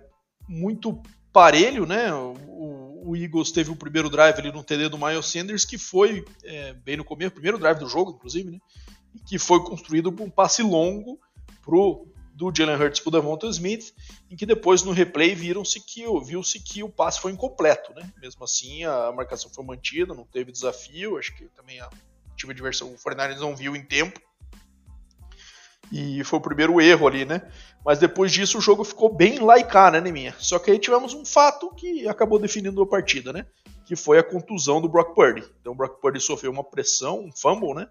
muito parelho, né? O, o, Eagles teve o primeiro drive ali no TD do Miles Sanders, que foi é, bem no começo, primeiro drive do jogo, inclusive, né? Que foi construído por um passe longo pro do Jalen Hurts para o Devonta Smith, em que depois no replay viram-se que viu-se que o passe foi incompleto, né? Mesmo assim, a marcação foi mantida, não teve desafio, acho que também a time adversário, o 49 não viu em tempo. E foi o primeiro erro ali, né? Mas depois disso o jogo ficou bem laicá, né, Neminha? Só que aí tivemos um fato que acabou definindo a partida, né? Que foi a contusão do Brock Purdy. Então o Brock Purdy sofreu uma pressão, um fumble, né?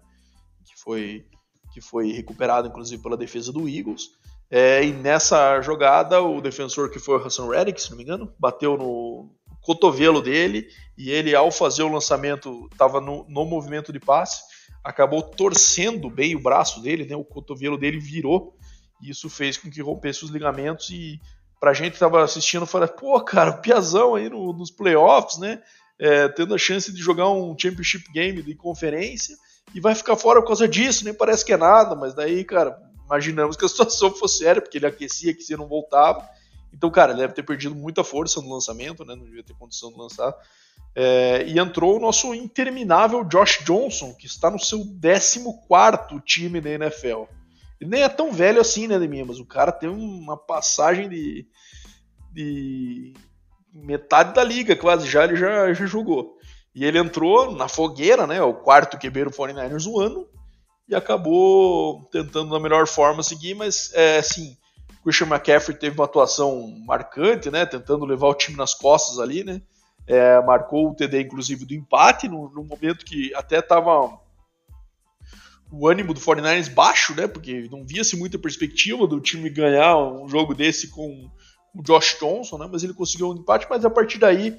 Que foi, que foi recuperado, inclusive, pela defesa do Eagles. É, e nessa jogada, o defensor que foi o Hassan Reddick, se não me engano, bateu no cotovelo dele e ele, ao fazer o lançamento, estava no, no, movimento de passe, acabou torcendo bem o braço dele, né? o cotovelo dele virou e isso fez com que rompesse os ligamentos e pra gente que estava assistindo, falei, pô, cara, Piazão aí no, nos playoffs, né? É, tendo a chance de jogar um championship game de conferência e vai ficar fora por causa disso, nem parece que é nada, mas daí, cara, imaginamos que a situação fosse séria, porque ele aquecia, que se não voltava. Então, cara, ele deve ter perdido muita força no lançamento, né? Não devia ter condição de lançar. É, e entrou o nosso interminável Josh Johnson, que está no seu 14 time da NFL. Ele nem é tão velho assim, né, Deminha? Mas o cara tem uma passagem de, de metade da liga, quase já ele já, já jogou. E ele entrou na fogueira, né? O quarto do 49ers do ano. E acabou tentando da melhor forma seguir, mas é assim Christian McCaffrey teve uma atuação marcante, né? Tentando levar o time nas costas ali, né? é, marcou o TD, inclusive, do empate, no momento que até estava o ânimo do 49ers baixo, né? Porque não via-se muita perspectiva do time ganhar um jogo desse com o Josh Johnson, né? Mas ele conseguiu um empate, mas a partir daí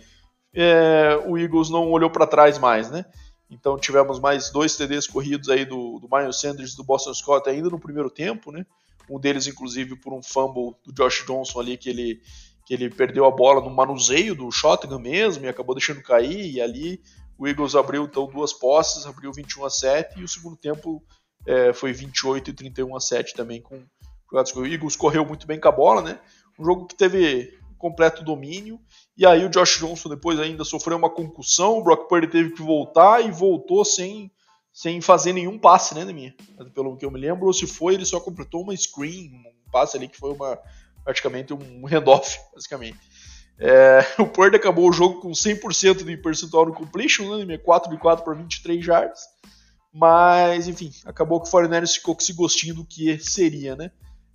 é, o Eagles não olhou para trás mais, né? Então tivemos mais dois TDs corridos aí do, do Miles Sanders do Boston Scott ainda no primeiro tempo, né? Um deles, inclusive, por um fumble do Josh Johnson ali, que ele, que ele perdeu a bola no manuseio do shotgun mesmo e acabou deixando cair. E ali o Eagles abriu então duas posses, abriu 21 a 7 e o segundo tempo é, foi 28 e 31 a 7 também com o Eagles correu muito bem com a bola, né? Um jogo que teve completo domínio. E aí o Josh Johnson depois ainda sofreu uma concussão, o Brock Purdy teve que voltar e voltou sem, sem fazer nenhum passe, né, minha? Pelo que eu me lembro, ou se foi, ele só completou uma screen, um passe ali que foi uma praticamente um <laughs> handoff, basicamente. É, <laughs> o Purdy acabou o jogo com 100% de percentual no completion, né, 4 de 4 para 23 jardas. Mas, enfim, acabou que o 49ers ficou com esse gostinho do que seria, né?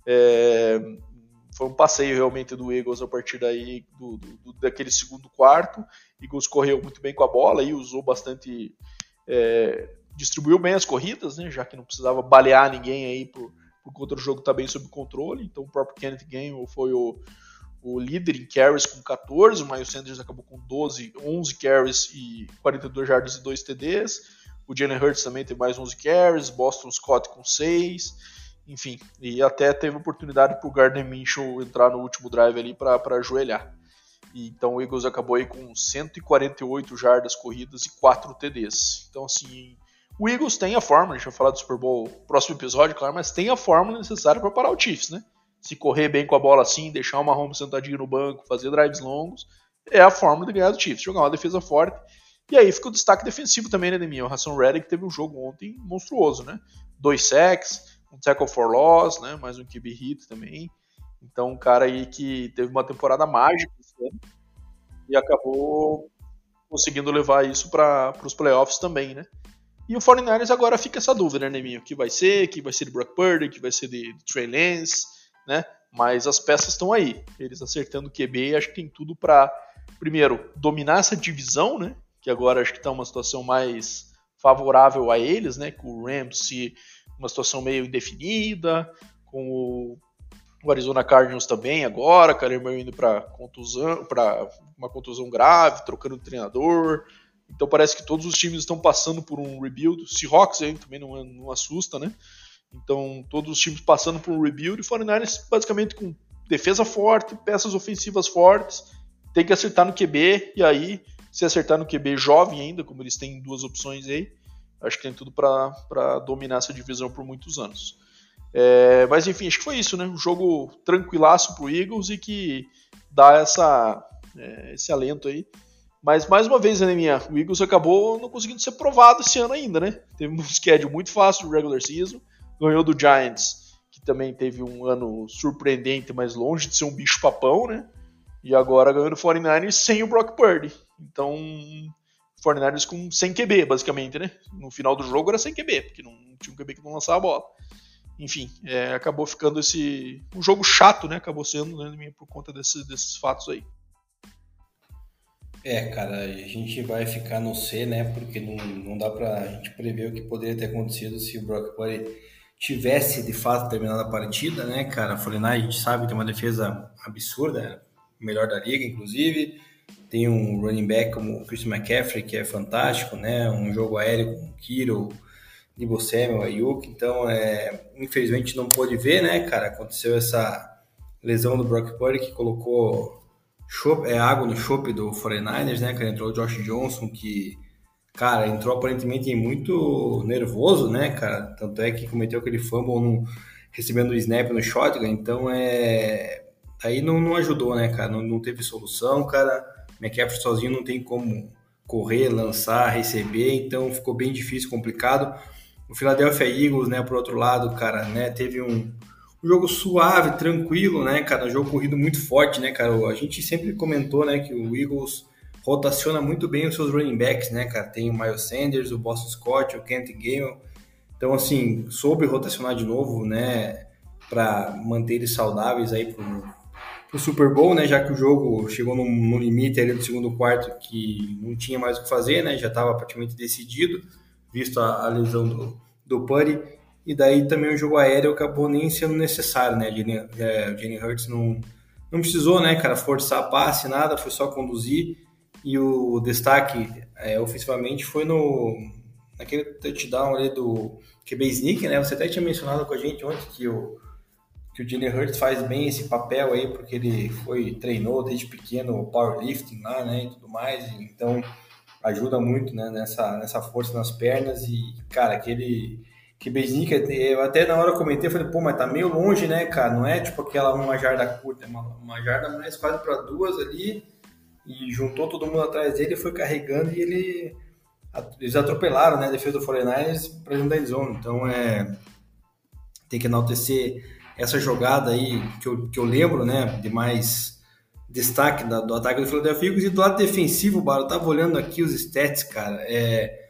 É, foi um passeio realmente do Eagles a partir daí do, do, daquele segundo quarto. Eagles correu muito bem com a bola e usou bastante, é, distribuiu bem as corridas, né? Já que não precisava balear ninguém aí por, por conta do jogo estar tá bem sob controle. Então o próprio Kenneth Gainwell foi o, o líder em carries com 14, o Miles Sanders acabou com 12, 11 carries e 42 jardas e 2 TDs. O Jalen Hurts também teve mais 11 carries, Boston Scott com 6 enfim, e até teve oportunidade para o Gardner Minshew entrar no último drive ali para ajoelhar. E, então o Eagles acabou aí com 148 jardas corridas e 4 TDs. Então, assim, o Eagles tem a fórmula, a gente vai falar do Super Bowl no próximo episódio, claro, mas tem a fórmula necessária para parar o Chiefs, né? Se correr bem com a bola assim, deixar o Mahomes sentadinho no banco, fazer drives longos, é a fórmula de ganhar do Chiefs, jogar uma defesa forte. E aí fica o destaque defensivo também, né, Demir? O Hassan Reddick teve um jogo ontem monstruoso, né? Dois sacks, um tackle for loss, né? Mais um QB hit também. Então, um cara aí que teve uma temporada mágica e acabou conseguindo levar isso para os playoffs também, né? E o 49ers agora fica essa dúvida, né, Neminho? Que vai ser? que vai ser de Brock Purdy? que vai ser de, de Trey Lance? Né? Mas as peças estão aí. Eles acertando o QB, acho que tem tudo para, primeiro, dominar essa divisão, né? Que agora acho que está uma situação mais favorável a eles, né? Com o Rams se uma situação meio indefinida, com o, Arizona Cardinals também agora, Kyler indo para contusão, para uma contusão grave, trocando de treinador. Então parece que todos os times estão passando por um rebuild. Seahawks aí também não, não assusta, né? Então todos os times passando por um rebuild e 49ers basicamente com defesa forte, peças ofensivas fortes, tem que acertar no QB e aí se acertar no QB jovem ainda, como eles têm duas opções aí, Acho que tem tudo para dominar essa divisão por muitos anos. É, mas enfim, acho que foi isso, né? Um jogo tranquilaço pro Eagles e que dá essa, é, esse alento aí. Mas mais uma vez, né, minha, o Eagles acabou não conseguindo ser provado esse ano ainda, né? Teve um <laughs> schedule muito fácil do regular season, ganhou do Giants, que também teve um ano surpreendente, mas longe de ser um bicho papão, né? E agora ganhou do 49ers sem o Brock Purdy. Então, 49ers com sem QB, basicamente, né? No final do jogo era sem QB, porque não tinha um QB que não lançava a bola. Enfim, é, acabou ficando esse. um jogo chato, né? Acabou sendo, né, por conta desse, desses fatos aí. É, cara, a gente vai ficar no C, né? Porque não, não dá pra gente prever o que poderia ter acontecido se o Brock Purdy tivesse de fato terminado a partida, né, cara? A 49 a gente sabe tem uma defesa absurda, melhor da liga, inclusive tem um running back como o Christian McCaffrey, que é fantástico, né? Um jogo aéreo com o Kiro, Debo Samuel, Ayuk. Então, é, infelizmente não pôde ver, né, cara? Aconteceu essa lesão do Brock Purdy que colocou é, água no chope do 49ers, né? Que entrou o Josh Johnson, que, cara, entrou aparentemente muito nervoso, né, cara? Tanto é que cometeu aquele fumble no, recebendo o snap no shotgun. Então, é... Aí não, não ajudou, né, cara? Não, não teve solução, cara McCaffrey sozinho não tem como correr, lançar, receber, então ficou bem difícil, complicado. O Philadelphia Eagles, né, por outro lado, cara, né, teve um, um jogo suave, tranquilo, né, cara, um jogo corrido muito forte, né, cara. A gente sempre comentou, né, que o Eagles rotaciona muito bem os seus running backs, né, cara. Tem o Miles Sanders, o Boston Scott, o Kent Gamel. Então, assim, soube rotacionar de novo, né, para manter eles saudáveis aí pro o Super Bowl, né? Já que o jogo chegou no, no limite ali do segundo quarto que não tinha mais o que fazer, né? Já estava praticamente decidido, visto a, a lesão do, do Purdy. E daí também o jogo aéreo acabou nem sendo necessário, né? Jalen, é, Jalen Hurts não, não precisou, né, cara, forçar passe, nada, foi só conduzir. E o destaque é, ofensivamente foi no naquele touchdown ali do QB Sneak, né? Você até tinha mencionado com a gente ontem que o que o Jalen Hurts faz bem esse papel aí, porque ele foi treinou desde pequeno powerlifting lá, né, e tudo mais, então ajuda muito, né, nessa, nessa força nas pernas e, cara, aquele que Besnica, eu até na hora comentei, eu falei, pô, mas tá meio longe, né, cara, não é tipo aquela uma jarda curta, é uma, uma jarda mais quase para duas ali, e juntou todo mundo atrás dele, foi carregando e ele eles atropelaram, né, a defesa do 49ers para dentro da zone, então é tem que enaltecer essa jogada aí que eu, que eu lembro, né, de mais destaque da, do ataque do Philadelphia Eagles. E do lado defensivo, Baro, eu tava olhando aqui os stats, cara. É,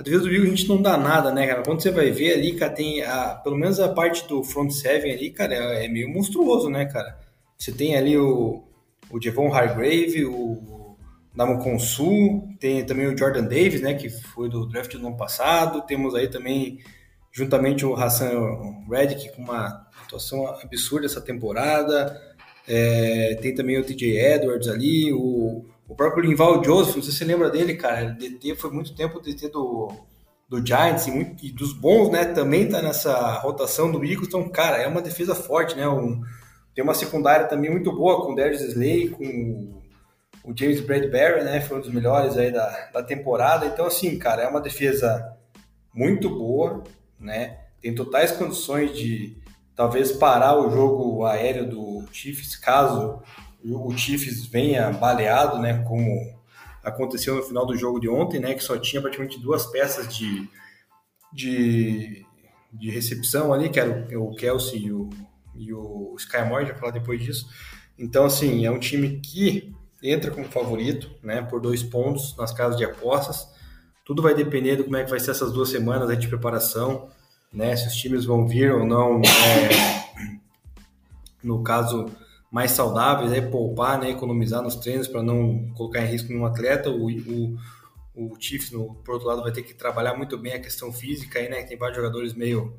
a defesa do Eagles a gente não dá nada, né, cara? Quando você vai ver ali, cara, tem a, pelo menos a parte do front seven ali, cara, é, é meio monstruoso, né, cara? Você tem ali o, o Devon Hargrave, o Namon Konsu, tem também o Jordan Davis, né, que foi do draft do ano passado. Temos aí também, juntamente o Hassan Reddick, com uma atuação absurda essa temporada. É, tem também o TJ Edwards ali, o, o próprio Linval Joseph, não sei se você lembra dele, cara. DT foi muito tempo o DT do, do Giants e, muito, e, dos bons, né? Também tá nessa rotação do Eagles. Então, cara, é uma defesa forte, né? Um, tem uma secundária também muito boa com o Darius Slay, com o, o James Bradbury, né? Foi um dos melhores aí da, da temporada. Então, assim, cara, é uma defesa muito boa, né? Tem totais condições de talvez parar o jogo aéreo do Chiefs caso o Chiefs venha baleado, né, como aconteceu no final do jogo de ontem, né, que só tinha praticamente duas peças de, de, de recepção ali, que era o, Kelsey e o, e o Moore, já falar depois disso. Então, assim, é um time que entra como favorito, né, por dois pontos nas casas de apostas. Tudo vai depender de como é que vai ser essas duas semanas de preparação né? Se os times vão vir ou não, é, no caso mais saudáveis, é poupar, né? Economizar nos treinos para não colocar em risco nenhum atleta. O, o, o Chiefs, no, por outro lado, vai ter que trabalhar muito bem a questão física aí, né? Tem vários jogadores meio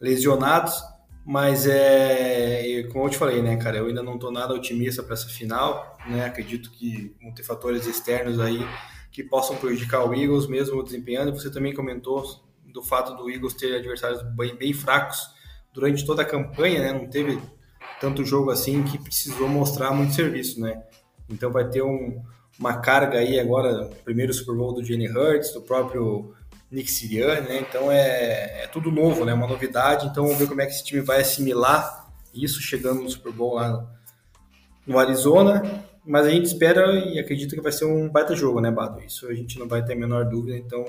lesionados, mas é, como eu te falei, né, cara, eu ainda não estou nada otimista para essa final, né? Acredito que vão ter fatores externos aí que possam prejudicar o Eagles mesmo desempenhando. Você também comentou do fato do Eagles ter adversários bem, bem fracos durante toda a campanha, né? Não teve tanto jogo assim que precisou mostrar muito serviço, né? Então vai ter um, uma carga aí agora, primeiro Super Bowl do Jenny Hurts, do próprio Nick Sirianni, né? Então é, é tudo novo, né? Uma novidade. Então vamos ver como é que esse time vai assimilar isso chegando no Super Bowl lá no, Arizona. Mas a gente espera e acredita que vai ser um baita jogo, né, Bado? Isso a gente não vai ter a menor dúvida. Então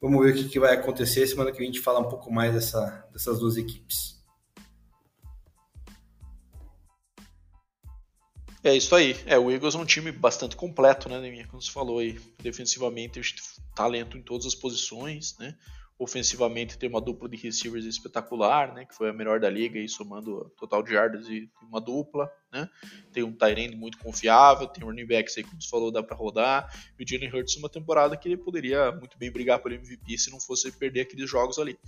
Vamos ver o que, que vai acontecer. Semana que vem a gente fala um pouco mais dessa, dessas duas equipes. É isso aí. É, o Eagles é um time bastante completo, né, Neminha? Como você falou aí. Defensivamente, talento em todas as posições, né? Ofensivamente tem uma dupla de receivers espetacular, né? Que foi a melhor da liga, aí, somando total de yardas e uma dupla, né? Tem um Tyrande muito confiável, tem running backs aí, como você falou, dá para rodar. E o Jalen Hurts uma temporada que ele poderia muito bem brigar pelo MVP se não fosse perder aqueles jogos ali.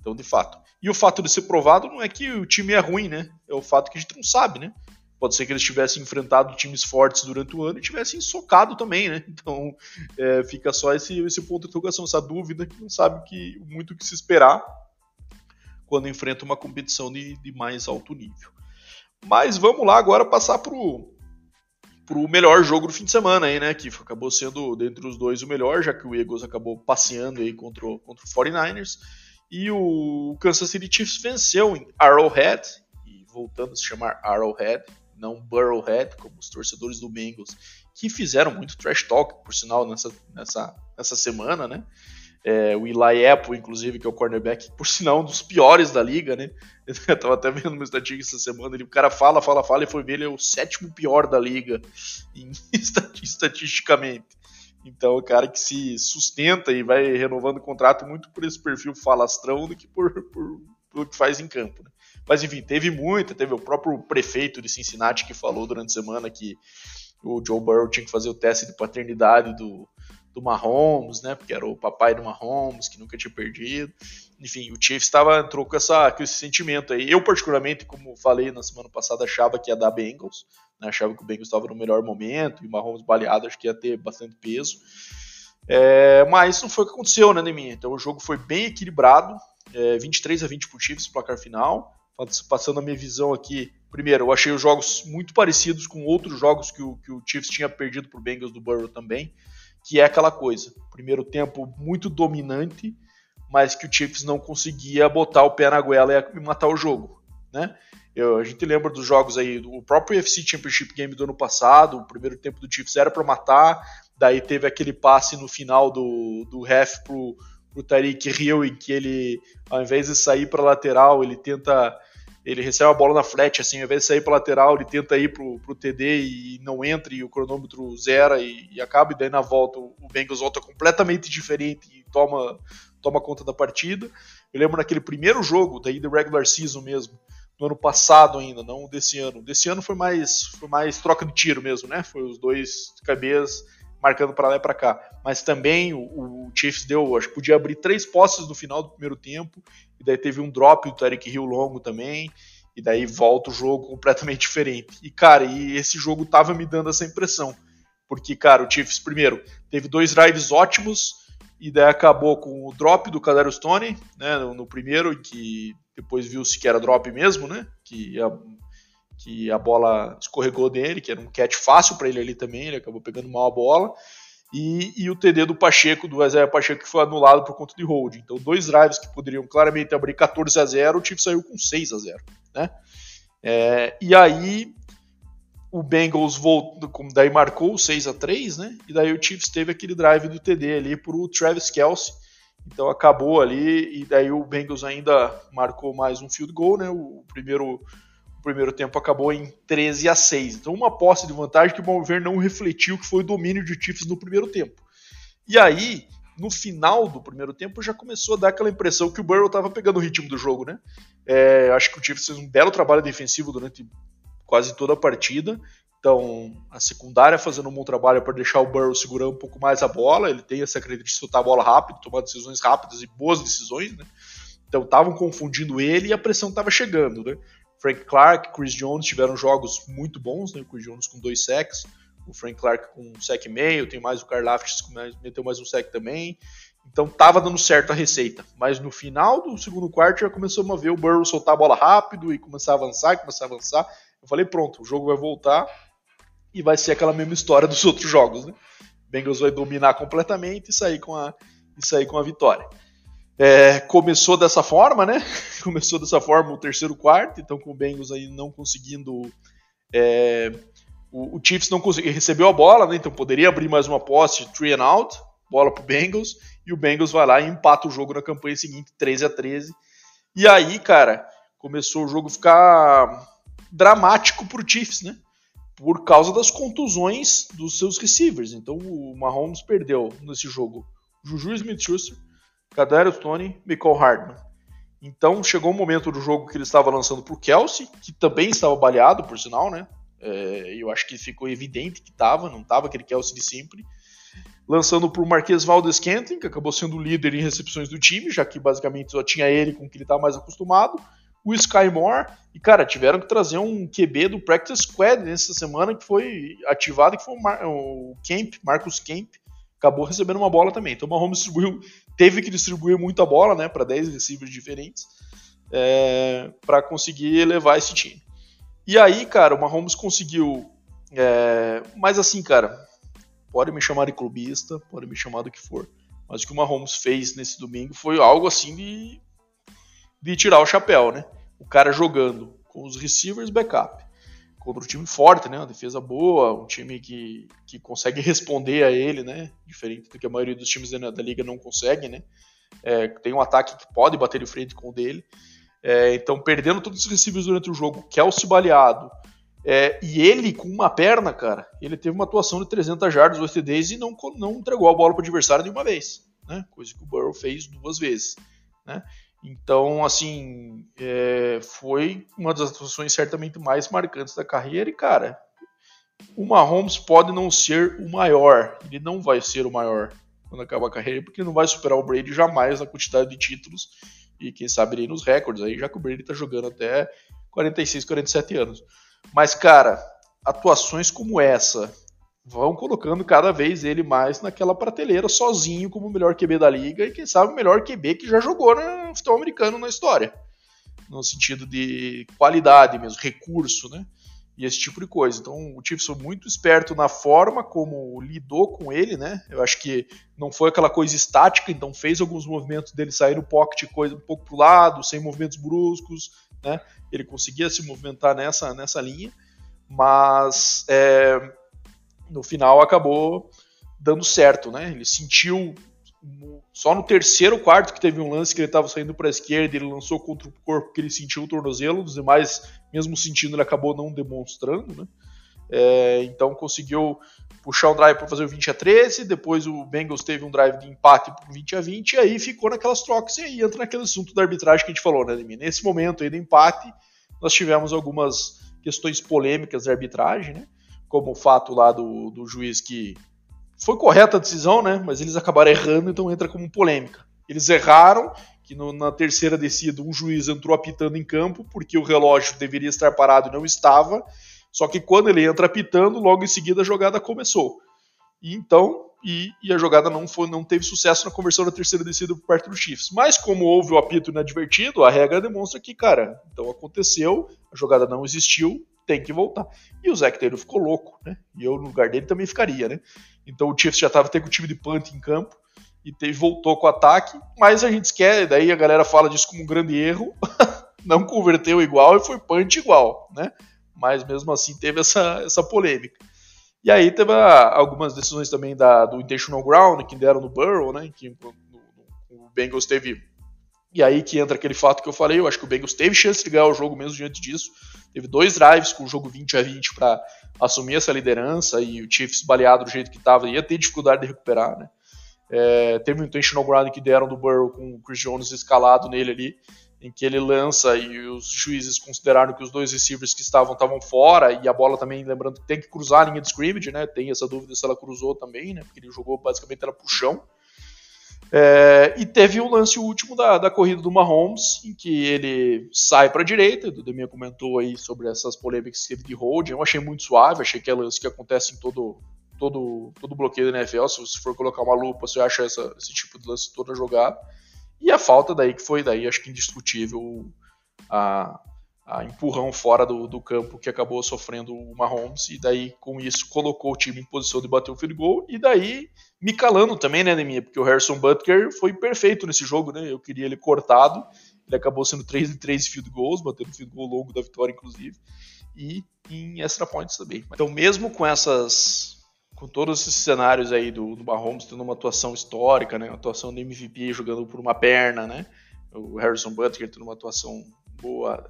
Então, de fato. E o fato de ser provado não é que o time é ruim, né? É o fato que a gente não sabe, né? Pode ser que eles tivessem enfrentado times fortes durante o ano e tivessem socado também, né? <laughs> Então é, fica só esse, esse ponto de interrogação, essa dúvida que não sabe que, muito o que se esperar quando enfrenta uma competição de, de mais alto nível. Mas vamos lá agora passar pro, pro melhor jogo do fim de semana aí, né? Que acabou sendo, dentre os dois, o melhor, já que o Eagles acabou passeando aí contra, o, contra o 49ers. E o Kansas City Chiefs venceu em Arrowhead, e voltando a se chamar Arrowhead, não Burrowhead, como os torcedores do Bengals, que fizeram muito trash talk, por sinal, nessa, nessa, nessa semana, né? É, o Eli Apple, inclusive, que é o cornerback, por sinal, um dos piores da liga, né? <laughs> Eu tava até vendo uma estatística essa semana, ele, o cara fala, fala, fala, e foi ver, ele é o sétimo pior da liga, <laughs> em, estatisticamente. Então, o cara que se sustenta e vai renovando o contrato muito por esse perfil falastrão do que por, por, pelo que faz em campo, né? Mas enfim, teve muita, teve o próprio prefeito de Cincinnati que falou durante a semana que o Joe Burrow tinha que fazer o teste de paternidade do, do Mahomes, né? Porque era o papai do Mahomes, que nunca tinha perdido. Enfim, o Chiefs estava entrou com, essa, com esse sentimento aí. Eu, particularmente, como falei na semana passada, achava que ia dar Bengals. Né? Achava que o Bengals estava no melhor momento, e o Mahomes baleado acho que ia ter bastante peso. É, mas não foi o que aconteceu, né, Neminha? Então o jogo foi bem equilibrado, é, 23 a 20 pro Chiefs, placar final. Passando a minha visão aqui, primeiro, eu achei os jogos muito parecidos com outros jogos que o, que o Chiefs tinha perdido pro Bengals do Burrow também que é aquela coisa. Primeiro tempo muito dominante, mas que o Chiefs não conseguia botar o pé na goela e matar o jogo, né? Eu, a gente lembra dos jogos aí, o próprio UFC Championship Game do ano passado, o primeiro tempo do Chiefs era para matar, daí teve aquele passe no final do, do ref pro, pro Tariq Hill, em que ele, ao invés de sair para lateral, ele tenta ele recebe a bola na flat, assim, ao invés de sair para lateral, ele tenta ir pro, pro TD e não entra, e o cronômetro zera e, e acaba, e daí na volta o, Bengals volta completamente diferente e toma, toma conta da partida. Eu lembro naquele primeiro jogo, daí do regular season mesmo, no ano passado ainda, não desse ano. Desse ano foi mais, foi mais troca de tiro mesmo, né? Foi os dois cabeças marcando para lá e para cá. Mas também o, o, Chiefs deu, acho que podia abrir três posses no final do primeiro tempo e daí teve um drop do Tarek Hill longo também, e daí volta o jogo completamente <laughs> diferente. E, cara, e esse jogo tava me dando essa impressão. Porque, cara, o Chiefs, primeiro, teve dois drives ótimos, e daí acabou com o drop do Cadero Stone, né, no, no primeiro, que depois viu-se que era drop mesmo, né, que a, que a bola escorregou dele, que era um catch fácil para ele ali também, ele acabou pegando mal a bola e, e o TD do Pacheco, do Isaiah Pacheco, que foi anulado por conta de hold. Então, dois drives que poderiam claramente abrir 14 a 0, o Chiefs saiu com 6 a 0, né? É, e aí o Bengals voltou, daí marcou 6 a 3, né? E daí o Chiefs teve aquele drive do TD ali pro Travis Kelsey. Então acabou ali e daí o Bengals ainda marcou mais um field goal, né? O primeiro o primeiro tempo acabou em 13 a 6. Então, uma posse de vantagem que o Malver não refletiu que foi o domínio de Chiefs no primeiro tempo. E aí, no final do primeiro tempo, já começou a dar aquela impressão que o Burrow estava pegando o ritmo do jogo, né? É, acho que o Chiefs fez um belo trabalho defensivo durante quase toda a partida. Então, a secundária fazendo um bom trabalho para deixar o Burrow segurando um pouco mais a bola. Ele tem essa característica de soltar a bola rápido, tomar decisões rápidas e boas decisões, né? Então, estavam confundindo ele e a pressão estava chegando, né? Frank Clark, Chris Jones tiveram jogos muito bons, né? O Chris Jones com dois sacks, o Frank Clark com um sec e meio, tem mais o Karlaftis que meteu mais um sec também. Então tava dando certo a receita. Mas no final do segundo quarto já começou a ver o Burrow soltar a bola rápido e começar a avançar, começar a avançar. Eu falei, pronto, o jogo vai voltar e vai ser aquela mesma história dos outros jogos, né? Bengals vai dominar completamente e sair com a, e sair com a vitória. É, começou dessa forma, né? <laughs> Começou dessa forma o terceiro quarto, então com o Bengals aí não conseguindo. É, o, o, Chiefs não conseguiu, recebeu a bola, né? Então poderia abrir mais uma posse, three and out, bola pro Bengals, e o Bengals vai lá e empata o jogo na campanha seguinte, 13 a 13. E aí, cara, começou o jogo ficar dramático pro Chiefs, né? Por causa das contusões dos seus receivers. Então o Mahomes perdeu nesse jogo Juju Smith-Schuster, Kadarius Tony, Michael Hardman. Então chegou um momento do jogo que ele estava lançando para o Kelsey, que também estava baleado, por sinal, né? É, eu acho que ficou evidente que estava, não estava aquele Kelsey de sempre. Lançando para o Marquês Valdes Kentlin, que acabou sendo o líder em recepções do time, já que basicamente só tinha ele com que ele estava mais acostumado. O Sky Moore, e cara, tiveram que trazer um QB do Practice Squad nessa semana que foi ativado, que foi o, Mar o Kemp, Marcus Kemp, acabou recebendo uma bola também. Então o Mahomes distribuiu, teve que distribuir muita bola, né, para 10 receivers diferentes, é, para conseguir levar esse time. E aí, cara, o Mahomes conseguiu. É, mas assim, cara, pode me chamar de clubista, pode me chamar do que for. Mas o que o Mahomes fez nesse domingo foi algo assim de, de tirar o chapéu, né? O cara jogando com os receivers backup, contra um time forte, né? Uma defesa boa, um time que, que consegue responder a ele, né? Diferente do que a maioria dos times da, da liga não consegue, né? É, tem um ataque que pode bater de frente com o dele. É, então, perdendo todos os receivers durante o jogo, Kelsey baleado, é, e ele com uma perna, cara, ele teve uma atuação de 300 jardas, 8 TDs e não, não entregou a bola para o adversário de uma vez, né? Coisa que o Burrow fez duas vezes, né? Então, assim, é, foi uma das atuações certamente mais marcantes da carreira. E, cara, o Mahomes pode não ser o maior, ele não vai ser o maior quando acabar a carreira, porque não vai superar o Brady jamais na quantidade de títulos e quem sabe ele nos recordes aí, já que o Brady tá jogando até 46, 47 anos. Mas, cara, atuações como essa vão colocando cada vez ele mais naquela prateleira sozinho como o melhor QB da liga e quem sabe o melhor QB que já jogou no futebol americano na história. No sentido de qualidade mesmo, recurso, né? E esse tipo de coisa. Então o Chiefs foi muito esperto na forma como lidou com ele, né? Eu acho que não foi aquela coisa estática, então fez alguns movimentos dele sair no pocket, coisa um pouco pro lado, sem movimentos bruscos, né? Ele conseguia se movimentar nessa, nessa linha, mas é, no final acabou dando certo, né? Ele sentiu só no terceiro quarto que teve um lance que ele estava saindo para a esquerda, ele lançou contra o corpo que ele sentiu o tornozelo, os demais, mesmo sentindo, ele acabou não demonstrando, né? É, então conseguiu puxar um drive para fazer o 20 a 13, depois o Bengals teve um drive de empate para 20 a 20, e aí ficou naquelas trocas, e aí entra naquele assunto da arbitragem que a gente falou, né, Ademir? Nesse momento aí do empate, nós tivemos algumas questões polêmicas da arbitragem, né? Como o fato lá do, do juiz que foi correta a decisão, né? Mas eles acabaram errando, então entra como polêmica. Eles erraram, que no, na terceira descida um juiz entrou apitando em campo porque o relógio deveria estar parado e não estava. Só que quando ele entra apitando, logo em seguida a jogada começou. E então, e, e, a jogada não foi, não teve sucesso na conversão da terceira descida por parte do Chiefs. Mas como houve o apito inadvertido, a regra demonstra que, cara, então aconteceu, a jogada não existiu, tem que voltar. E o Zach Taylor ficou louco, né? E eu no lugar dele também ficaria, né? Então o Chiefs já estava até com o time de punt em campo e teve, voltou com o ataque, mas a gente esquece, daí a galera fala disso como um grande erro, <laughs> não converteu igual e foi punt igual, né? Mas mesmo assim teve essa, essa polêmica. E aí teve a, algumas decisões também da, do intentional ground que deram no Burrow, né? Que o Bengals teve e aí que entra aquele fato que eu falei, eu acho que o Bengals teve chance de ganhar o jogo mesmo diante disso. Teve dois drives com o jogo 20 a 20 para assumir essa liderança e o Chiefs baleado do jeito que estava ia ter dificuldade de recuperar, né? É, teve um intentional ground que deram do Burrow com o Chris Jones escalado nele ali, em que ele lança e os juízes consideraram que os dois receivers que estavam estavam fora e a bola também, lembrando que tem que cruzar a linha de scrimmage, né? Tem essa dúvida se ela cruzou também, né? Porque ele jogou basicamente era pro chão. É, e teve o lance último da, da corrida do Mahomes, em que ele sai para a direita. O Deminha comentou aí sobre essas polêmicas que teve de holding. Eu achei muito suave, achei que é lance que acontece em todo, todo, todo bloqueio da NFL. Se você for colocar uma lupa, você acha essa, esse tipo de lance toda jogada. E a falta daí, que foi daí, acho que indiscutível, a, a empurrão fora do, do, campo que acabou sofrendo o Mahomes, e daí com isso colocou o time em posição de bater o field goal, e daí me calando também, né, Neminha, porque o Harrison Butker foi perfeito nesse jogo, né, eu queria ele cortado, ele acabou sendo 3 de 3 field goals, batendo field goal longo da vitória, inclusive, e em extra points também. Então, mesmo com essas com todos esses cenários aí do, do Mahomes tendo uma atuação histórica, né, uma atuação de MVP jogando por uma perna, né, o Harrison Butker tendo uma atuação boa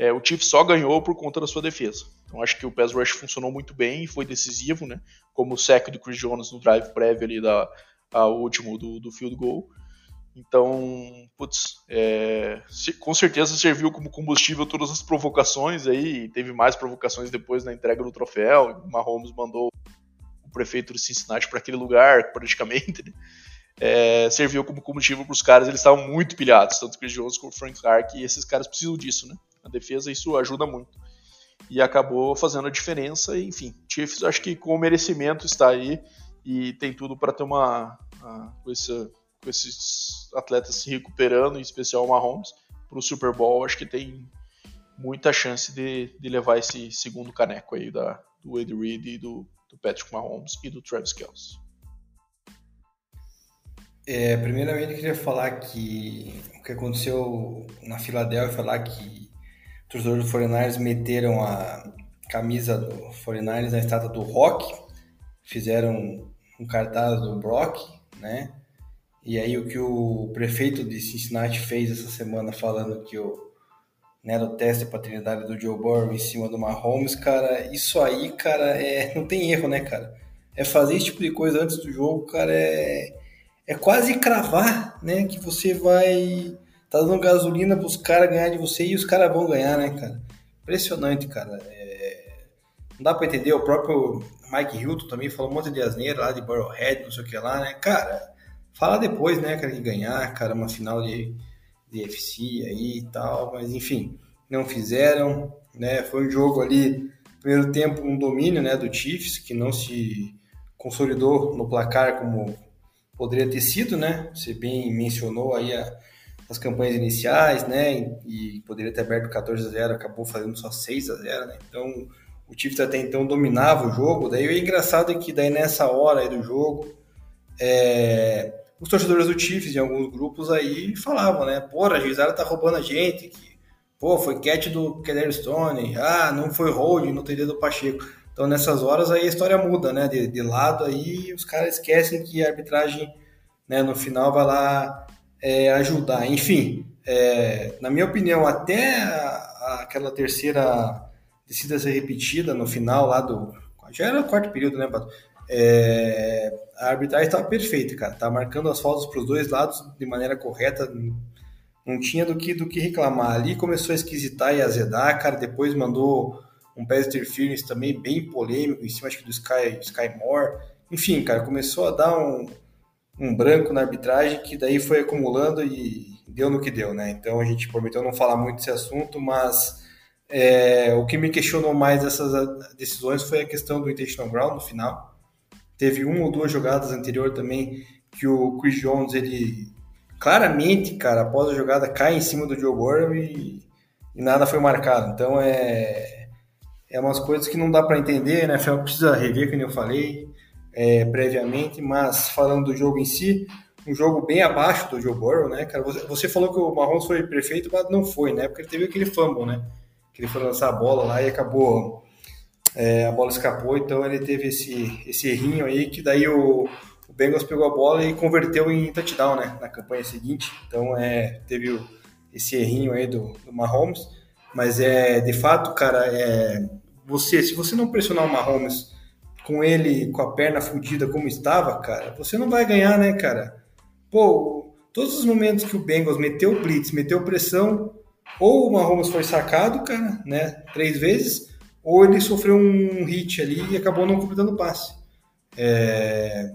é, o Chiefs só ganhou por conta da sua defesa. Então acho que o pass rush funcionou muito bem e foi decisivo, né? Como o sec do Chris Jones no drive prévio ali da último do, do field goal. Então, putz, é, com certeza serviu como combustível todas as provocações aí. Teve mais provocações depois na entrega do troféu. O Mahomes mandou o prefeito de Cincinnati para aquele lugar, praticamente. Né? É, serviu como combustível para os caras. Eles estavam muito pilhados, tanto o Chris Jones como o Frank Clark. E esses caras precisam disso, né? A defesa isso ajuda muito. E acabou fazendo a diferença. Enfim, Chiefs acho que com o merecimento está aí e tem tudo para ter uma. uma com, esse, com, esses atletas se recuperando, em especial o Mahomes, para o Super Bowl. Acho que tem muita chance de, de levar esse segundo caneco aí da, do Ed Reed e do, do Patrick Mahomes e do Travis Kelce. É, primeiramente, eu queria falar que o que aconteceu na Filadélfia lá, que torcedores do 49ers meteram a camisa do 49ers na estátua do Rock, fizeram um cartaz do Brock, né? E aí o que o prefeito de Cincinnati fez essa semana falando que o, né, o teste de paternidade do Joe Burrow em cima do Mahomes, cara, isso aí, cara, é, não tem erro, né, cara? É fazer esse tipo de coisa antes do jogo, cara, é, é quase cravar, né, que você vai tá dando gasolina pros caras ganhar de você e os caras vão ganhar, né, cara? Impressionante, cara. É... Não dá pra entender. O próprio Mike Hilton também falou um monte de asneira lá de Burrowhead, não sei o que lá, né? Cara, fala depois, né, cara, de ganhar, cara, uma final de, de FC aí e tal, mas enfim, não fizeram, né? Foi um jogo ali, primeiro tempo, um domínio, né, do Chiefs, que não se consolidou no placar como poderia ter sido, né? Você bem mencionou aí a, as campanhas iniciais, né? E, poderia ter aberto 14 a 0, acabou fazendo só 6 a 0, né? Então, o Chiefs até então dominava o jogo. Daí o engraçado é que daí nessa hora do jogo, é, os torcedores do Chiefs em alguns grupos aí falavam, né? Porra, a Gisara tá roubando a gente, que, pô, foi catch do Keller Stone, ah, não foi hold, não teria do Pacheco. Então, nessas horas aí a história muda, né? De, de lado aí, os caras esquecem que a arbitragem, né, no final vai lá é, ajudar. Enfim, é, na minha opinião, até a, aquela terceira descida ser repetida no final lá do. Já era o quarto período, né, Pato? É, a arbitragem estava perfeita, cara. Tá marcando as faltas para os dois lados de maneira correta. Não tinha do que, do que reclamar. Ali começou a esquisitar e azedar, cara. Depois mandou um pass interference também bem polêmico, em cima acho que do Sky, Sky Moore. Enfim, cara, começou a dar um, um branco na arbitragem que daí foi acumulando e deu no que deu, né? Então a gente prometeu não falar muito desse assunto, mas é, o que me questionou mais dessas decisões foi a questão do intentional ground no final. Teve uma ou duas jogadas anterior também que o Chris Jones, ele claramente, cara, após a jogada cai em cima do Joe Burrow e, e nada foi marcado. Então é é umas coisas que não dá para entender, né? Precisa rever, como eu falei é, previamente, mas falando do jogo em si, um jogo bem abaixo do Joe Burrow, né, cara? Você, você falou que o Mahomes foi perfeito, mas não foi, né? Porque ele teve aquele fumble, né? Que ele foi lançar a bola lá e acabou. É, a bola escapou, então ele teve esse, esse errinho aí, que daí o, o Bengals pegou a bola e converteu em touchdown, né? Na campanha seguinte. Então é, teve o, esse errinho aí do, do Mahomes. Mas é, de fato, cara, é, você, se você não pressionar o Mahomes com ele com a perna fodida como estava, cara, você não vai ganhar, né, cara? Pô, todos os momentos que o Bengals meteu blitz, meteu pressão, ou o Mahomes foi sacado, cara, né, três vezes, ou ele sofreu um hit ali e acabou não completando o passe. É...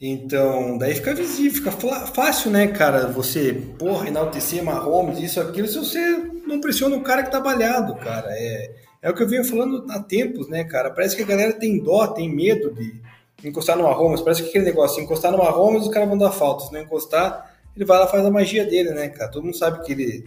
Então, daí fica visível, fica fácil, né, cara, você, porra, enaltecer Mahomes, isso, aquilo, se você não pressiona o cara que tá balhado, cara. É, é o que eu venho falando há tempos, né, cara? Parece que a galera tem dó, tem medo de encostar no Mahomes. Parece que aquele negócio, encostar no Mahomes, os caras vão dar falta. Se não encostar, ele vai lá faz a magia dele, né, cara? Todo mundo sabe que ele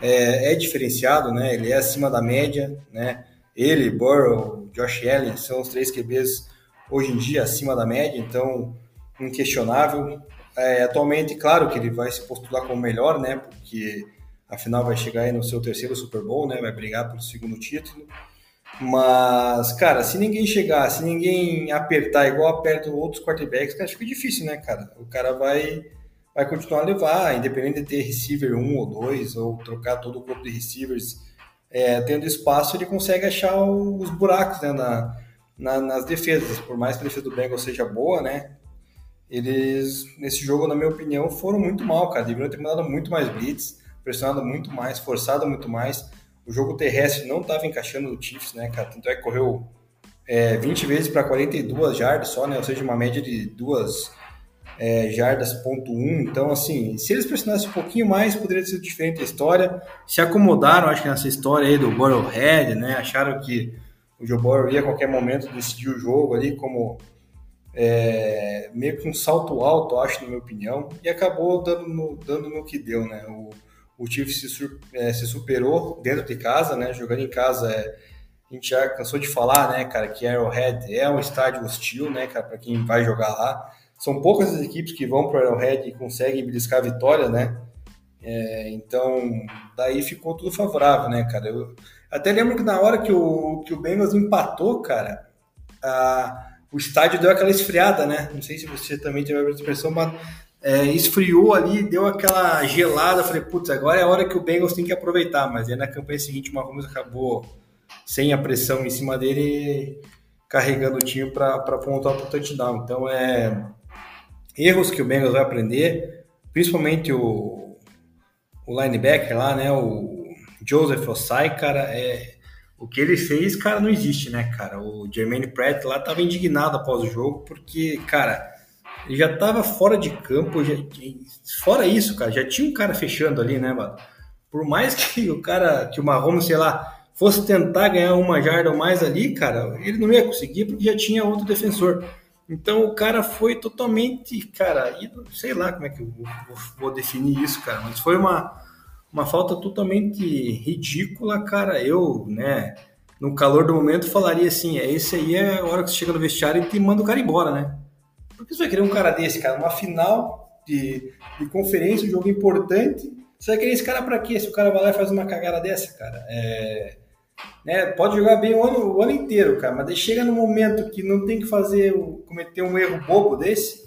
é, é diferenciado, né? Ele é acima da média, né? Ele, Burrow, Josh Allen são os três QBs hoje em dia acima da média, então inquestionável. É, atualmente, claro que ele vai se postular como melhor, né? Porque afinal vai chegar aí no seu terceiro Super Bowl, né? Vai brigar pelo segundo título. Mas, cara, se ninguém chegar, se ninguém apertar igual aperta outros quarterbacks, cara, fica difícil, né, cara? O cara vai, vai continuar a levar, independente de ter receiver um ou dois, ou trocar todo o corpo de receivers, é, tendo espaço, ele consegue achar os buracos né, na, na, nas defesas. Por mais que a defesa do Bengals seja boa, né? Eles, nesse jogo, na minha opinião, foram muito mal, cara. Deveriam ter mandado muito mais blitz pressionado muito mais, forçado muito mais. O jogo terrestre não estava encaixando no Chiefs, né, cara? Tanto é que correu é, 20 vezes para 42 jardas só, né? Ou seja, uma média de duas é, jardas, ponto um. Então, assim, se eles pressionassem um pouquinho mais, poderia ter sido diferente a história. Se acomodaram, acho que nessa história aí do Burrowhead, né? Acharam que o Joe Burrow ia a qualquer momento decidir o jogo ali como é, meio que um salto alto, acho, na minha opinião, e acabou dando no, dando no que deu, né? O, o Chiefs se, é, se, superou dentro de casa, né? Jogando em casa, é, a gente já cansou de falar, né, cara, que Arrowhead é um estádio hostil, né, cara, para quem vai jogar lá. São poucas as equipes que vão para Arrowhead e conseguem beliscar a vitória, né? É, então, daí ficou tudo favorável, né, cara? Eu até lembro que na hora que o, que o Bengals empatou, cara, a, o estádio deu aquela esfriada, né? Não sei se você também teve a expressão, mas é, esfriou ali, deu aquela gelada. Falei, putz, agora é a hora que o Bengals tem que aproveitar. Mas aí na campanha seguinte o Mahomes acabou sem a pressão em cima dele, carregando o time para pontuar para o touchdown. Então é, erros que o Bengals vai aprender, principalmente o, o linebacker lá, né, o Joseph Osai, cara, é, o que ele fez, cara, não existe, né, cara? O Jermaine Pratt lá tava indignado após o jogo, porque, cara, ele já tava fora de campo, já, fora isso, cara, já tinha um cara fechando ali, né, mano? Por mais <laughs> que o cara, que o Mahomes, sei lá, fosse tentar ganhar uma jarda ou mais ali, cara, ele não ia conseguir porque já tinha outro defensor. Então o cara foi totalmente, cara, sei lá como é que eu vou, vou definir isso, cara, mas foi uma, uma falta totalmente ridícula, cara. Eu, né, no calor do momento falaria assim, é esse aí é a hora que você chega no vestiário e te manda o cara embora, né? Por que você vai querer um cara desse, cara? Uma final de, de conferência, um jogo importante. Você vai querer esse cara para quê? Se o cara vai lá e faz uma cagada dessa, cara. É, né, pode jogar bem o ano, o ano inteiro, cara, mas chega no momento que não tem que fazer, cometer um erro bobo desse,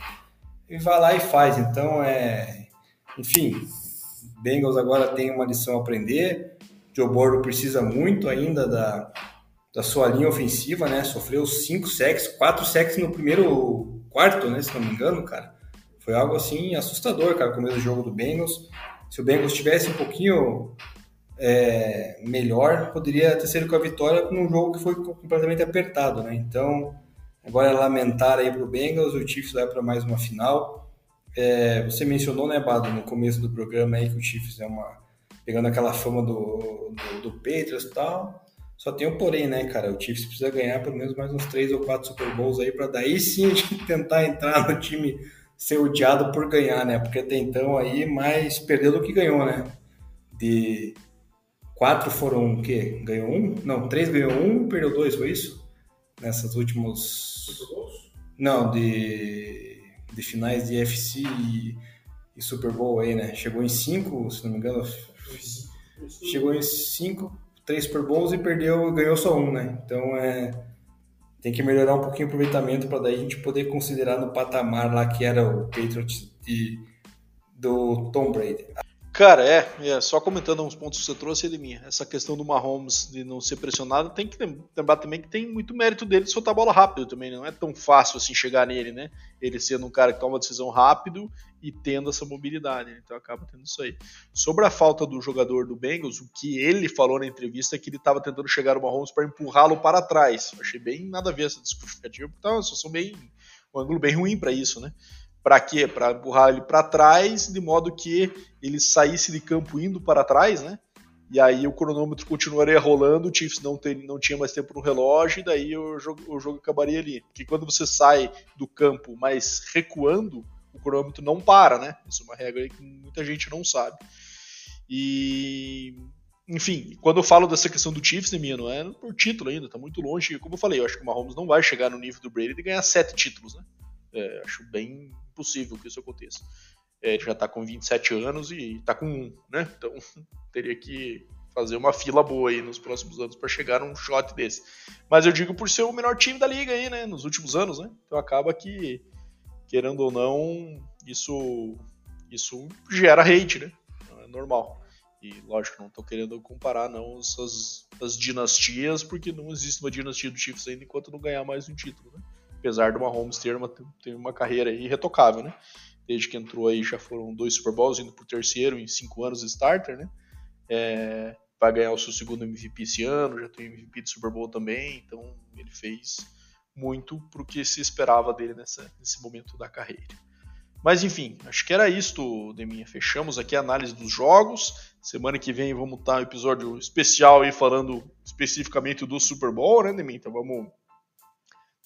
e vai lá e faz. Então, é, enfim, Bengals agora tem uma lição a aprender. Joe Burrow precisa muito ainda da, da sua linha ofensiva, né? Sofreu cinco sacks, quatro sacks no primeiro quarto, né? Se não me engano, cara. Foi algo assim assustador, cara, o começo do jogo do Bengals. Se o Bengals tivesse um pouquinho é, melhor, poderia ter sido com a vitória num jogo que foi completamente apertado, né? Então, agora é lamentar aí para o Bengals, o Chiefs vai para mais uma final. É, você mencionou, né, Bado, no começo do programa aí que o Chiefs é uma pegando aquela fama do, do, do Patriots e tal. Só tem o porém, né, cara? O Chiefs precisa ganhar pelo menos mais uns três ou quatro Super Bowls aí para daí sim a <laughs> gente tentar entrar no time ser odiado por ganhar, né? Porque até então aí mais perdeu do que ganhou, né? De Quatro foram o quê? Ganhou um? Não, três ganhou um, perdeu dois, foi isso? Nessas últimos. Não, de, de finais de FC e, e, Super Bowl aí, né? Chegou em cinco, se não me engano. Chegou em cinco, três Super Bowls e perdeu, ganhou só um, né? Então é. Tem que melhorar um pouquinho o aproveitamento para daí a gente poder considerar no patamar lá que era o Patriots de, do Tom Brady. Cara, é, é, só comentando uns pontos que você trouxe, Edeminha, essa questão do Mahomes de não ser pressionado, tem que lembrar também que tem muito mérito dele de soltar a bola rápido também, não é tão fácil assim chegar nele, né? Ele sendo um cara que toma decisão rápido e tendo essa mobilidade, né? então acaba tendo isso aí. Sobre a falta do jogador do Bengals, o que ele falou na entrevista é que ele estava tentando chegar no Mahomes para empurrá-lo para trás. Achei bem nada a ver essa justificativa, porque tá uma situação bem, um ângulo bem ruim para isso, né? Para quê? Para empurrar ele para trás, de modo que ele saísse de campo indo para trás, né? E aí o cronômetro continuaria rolando, o Chiefs não, tem, não tinha mais tempo no relógio, e daí o jogo, o jogo acabaria ali. Porque quando você sai do campo mais recuando, o cronômetro não para, né? Isso é uma regra que muita gente não sabe. E. Enfim, quando eu falo dessa questão do Chiefs, né, não é por título ainda, tá muito longe. Como eu falei, eu acho que o Mahomes não vai chegar no nível do Brady de ganhar sete títulos, né? É, acho bem possível que isso aconteça. É, ele já está com 27 anos e está com um, né? Então <laughs> teria que fazer uma fila boa aí nos próximos anos para chegar num shot desse. Mas eu digo por ser o melhor time da liga aí, né? Nos últimos anos, né? Então acaba que, querendo ou não, isso, isso gera hate, né? É normal. E lógico, não estou querendo comparar não as, as dinastias, porque não existe uma dinastia do Chiefs ainda enquanto não ganhar mais um título, né? Apesar do Mahomes ter uma, ter uma carreira irretocável, né? Desde que entrou aí já foram dois Super Bowls, indo pro terceiro em cinco anos starter, né? É, vai ganhar o seu segundo MVP esse ano, já tem MVP de Super Bowl também, então ele fez muito pro que se esperava dele nessa, nesse momento da carreira. Mas enfim, acho que era isto, Deminha. Fechamos aqui a análise dos jogos. Semana que vem vamos estar um episódio especial aí falando especificamente do Super Bowl, né, Deminha? Então vamos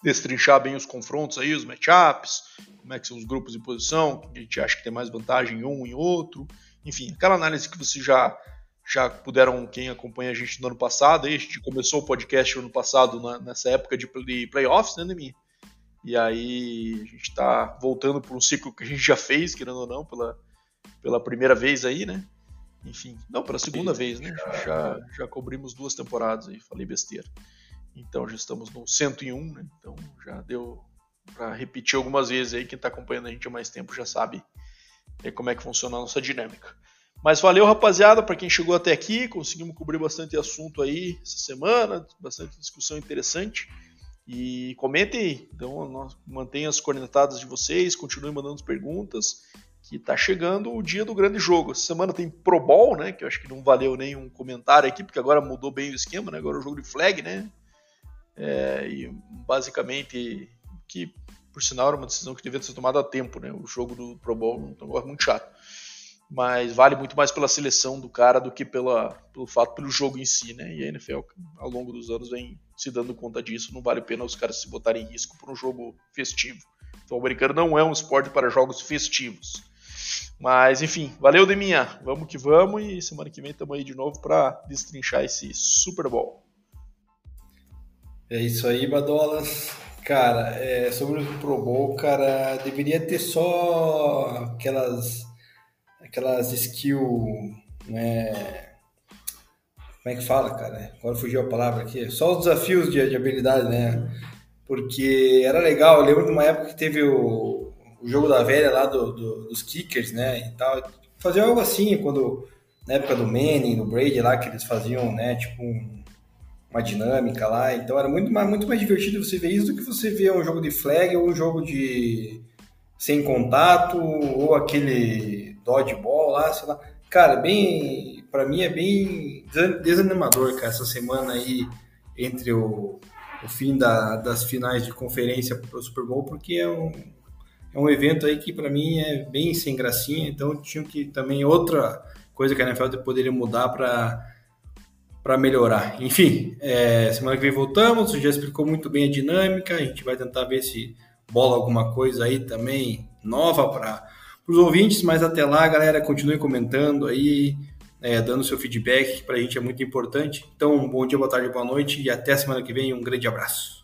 destrinchar bem os confrontos aí, os matchups, como é que são os grupos de posição, que a gente acha que tem mais vantagem em um em outro, enfim, aquela análise que vocês já já puderam, quem acompanha a gente no ano passado, aí a gente começou o podcast no ano passado na, nessa época de, de playoffs, né, Nemi? E aí a gente está voltando para um ciclo que a gente já fez, querendo ou não, pela, pela primeira vez aí, né? Enfim, não, pela segunda vez, né? Já, já cobrimos duas temporadas aí, falei besteira. Então já estamos no 101, né? Então já deu para repetir algumas vezes aí. Quem está acompanhando a gente há mais tempo já sabe é, como é que funciona a nossa dinâmica. Mas valeu, rapaziada, para quem chegou até aqui. Conseguimos cobrir bastante assunto aí essa semana, bastante discussão interessante. E comentem, então mantenham as cornetadas de vocês, continuem mandando perguntas, que tá chegando o dia do grande jogo. Essa semana tem Pro Bowl, né? Que eu acho que não valeu nenhum comentário aqui, porque agora mudou bem o esquema, né? Agora é o jogo de flag, né? É, e basicamente, que por sinal era uma decisão que devia ser tomada a tempo, né? O jogo do Pro Bowl é muito chato mas vale muito mais pela seleção do cara do que pela, pelo fato pelo jogo em si, né? E a NFL ao longo dos anos vem se dando conta disso, não vale a pena os caras se botarem em risco por um jogo festivo. Então o americano não é um esporte para jogos festivos. Mas enfim, valeu Deminha, vamos que vamos e semana que vem estamos aí de novo para destrinchar esse Super Bowl. É isso aí, Badolas. Cara, é, sobre o Pro Bowl, cara, deveria ter só aquelas aquelas skill, né? Como é que fala, cara? Agora fugiu a palavra aqui. Só os desafios de, de habilidade, né? Porque era legal. Eu lembro de uma época que teve o, o jogo da velha lá do, do, dos kickers, né? E tal. Fazer algo assim, quando na época do Manning, do Brady lá, que eles faziam, né? Tipo um, uma dinâmica lá. Então era muito mais, muito mais divertido você ver isso do que você ver um jogo de flag ou um jogo de sem contato ou aquele dodgeball lá, sei lá. Cara, bem, para mim é bem desanimador, cara, essa semana aí entre o, o fim da, das finais de conferência para o Super Bowl, porque é um, é um evento aí que para mim é bem sem gracinha, então tinha que também outra coisa que a NFL poderia mudar para para melhorar. Enfim, é, semana que vem voltamos, você já explicou muito bem a dinâmica, a gente vai tentar ver se bola alguma coisa aí também nova para os ouvintes, mas até lá, galera, continue comentando aí, é, dando seu feedback, que para a gente é muito importante. Então, bom dia, boa tarde, boa noite e até semana que vem. Um grande abraço.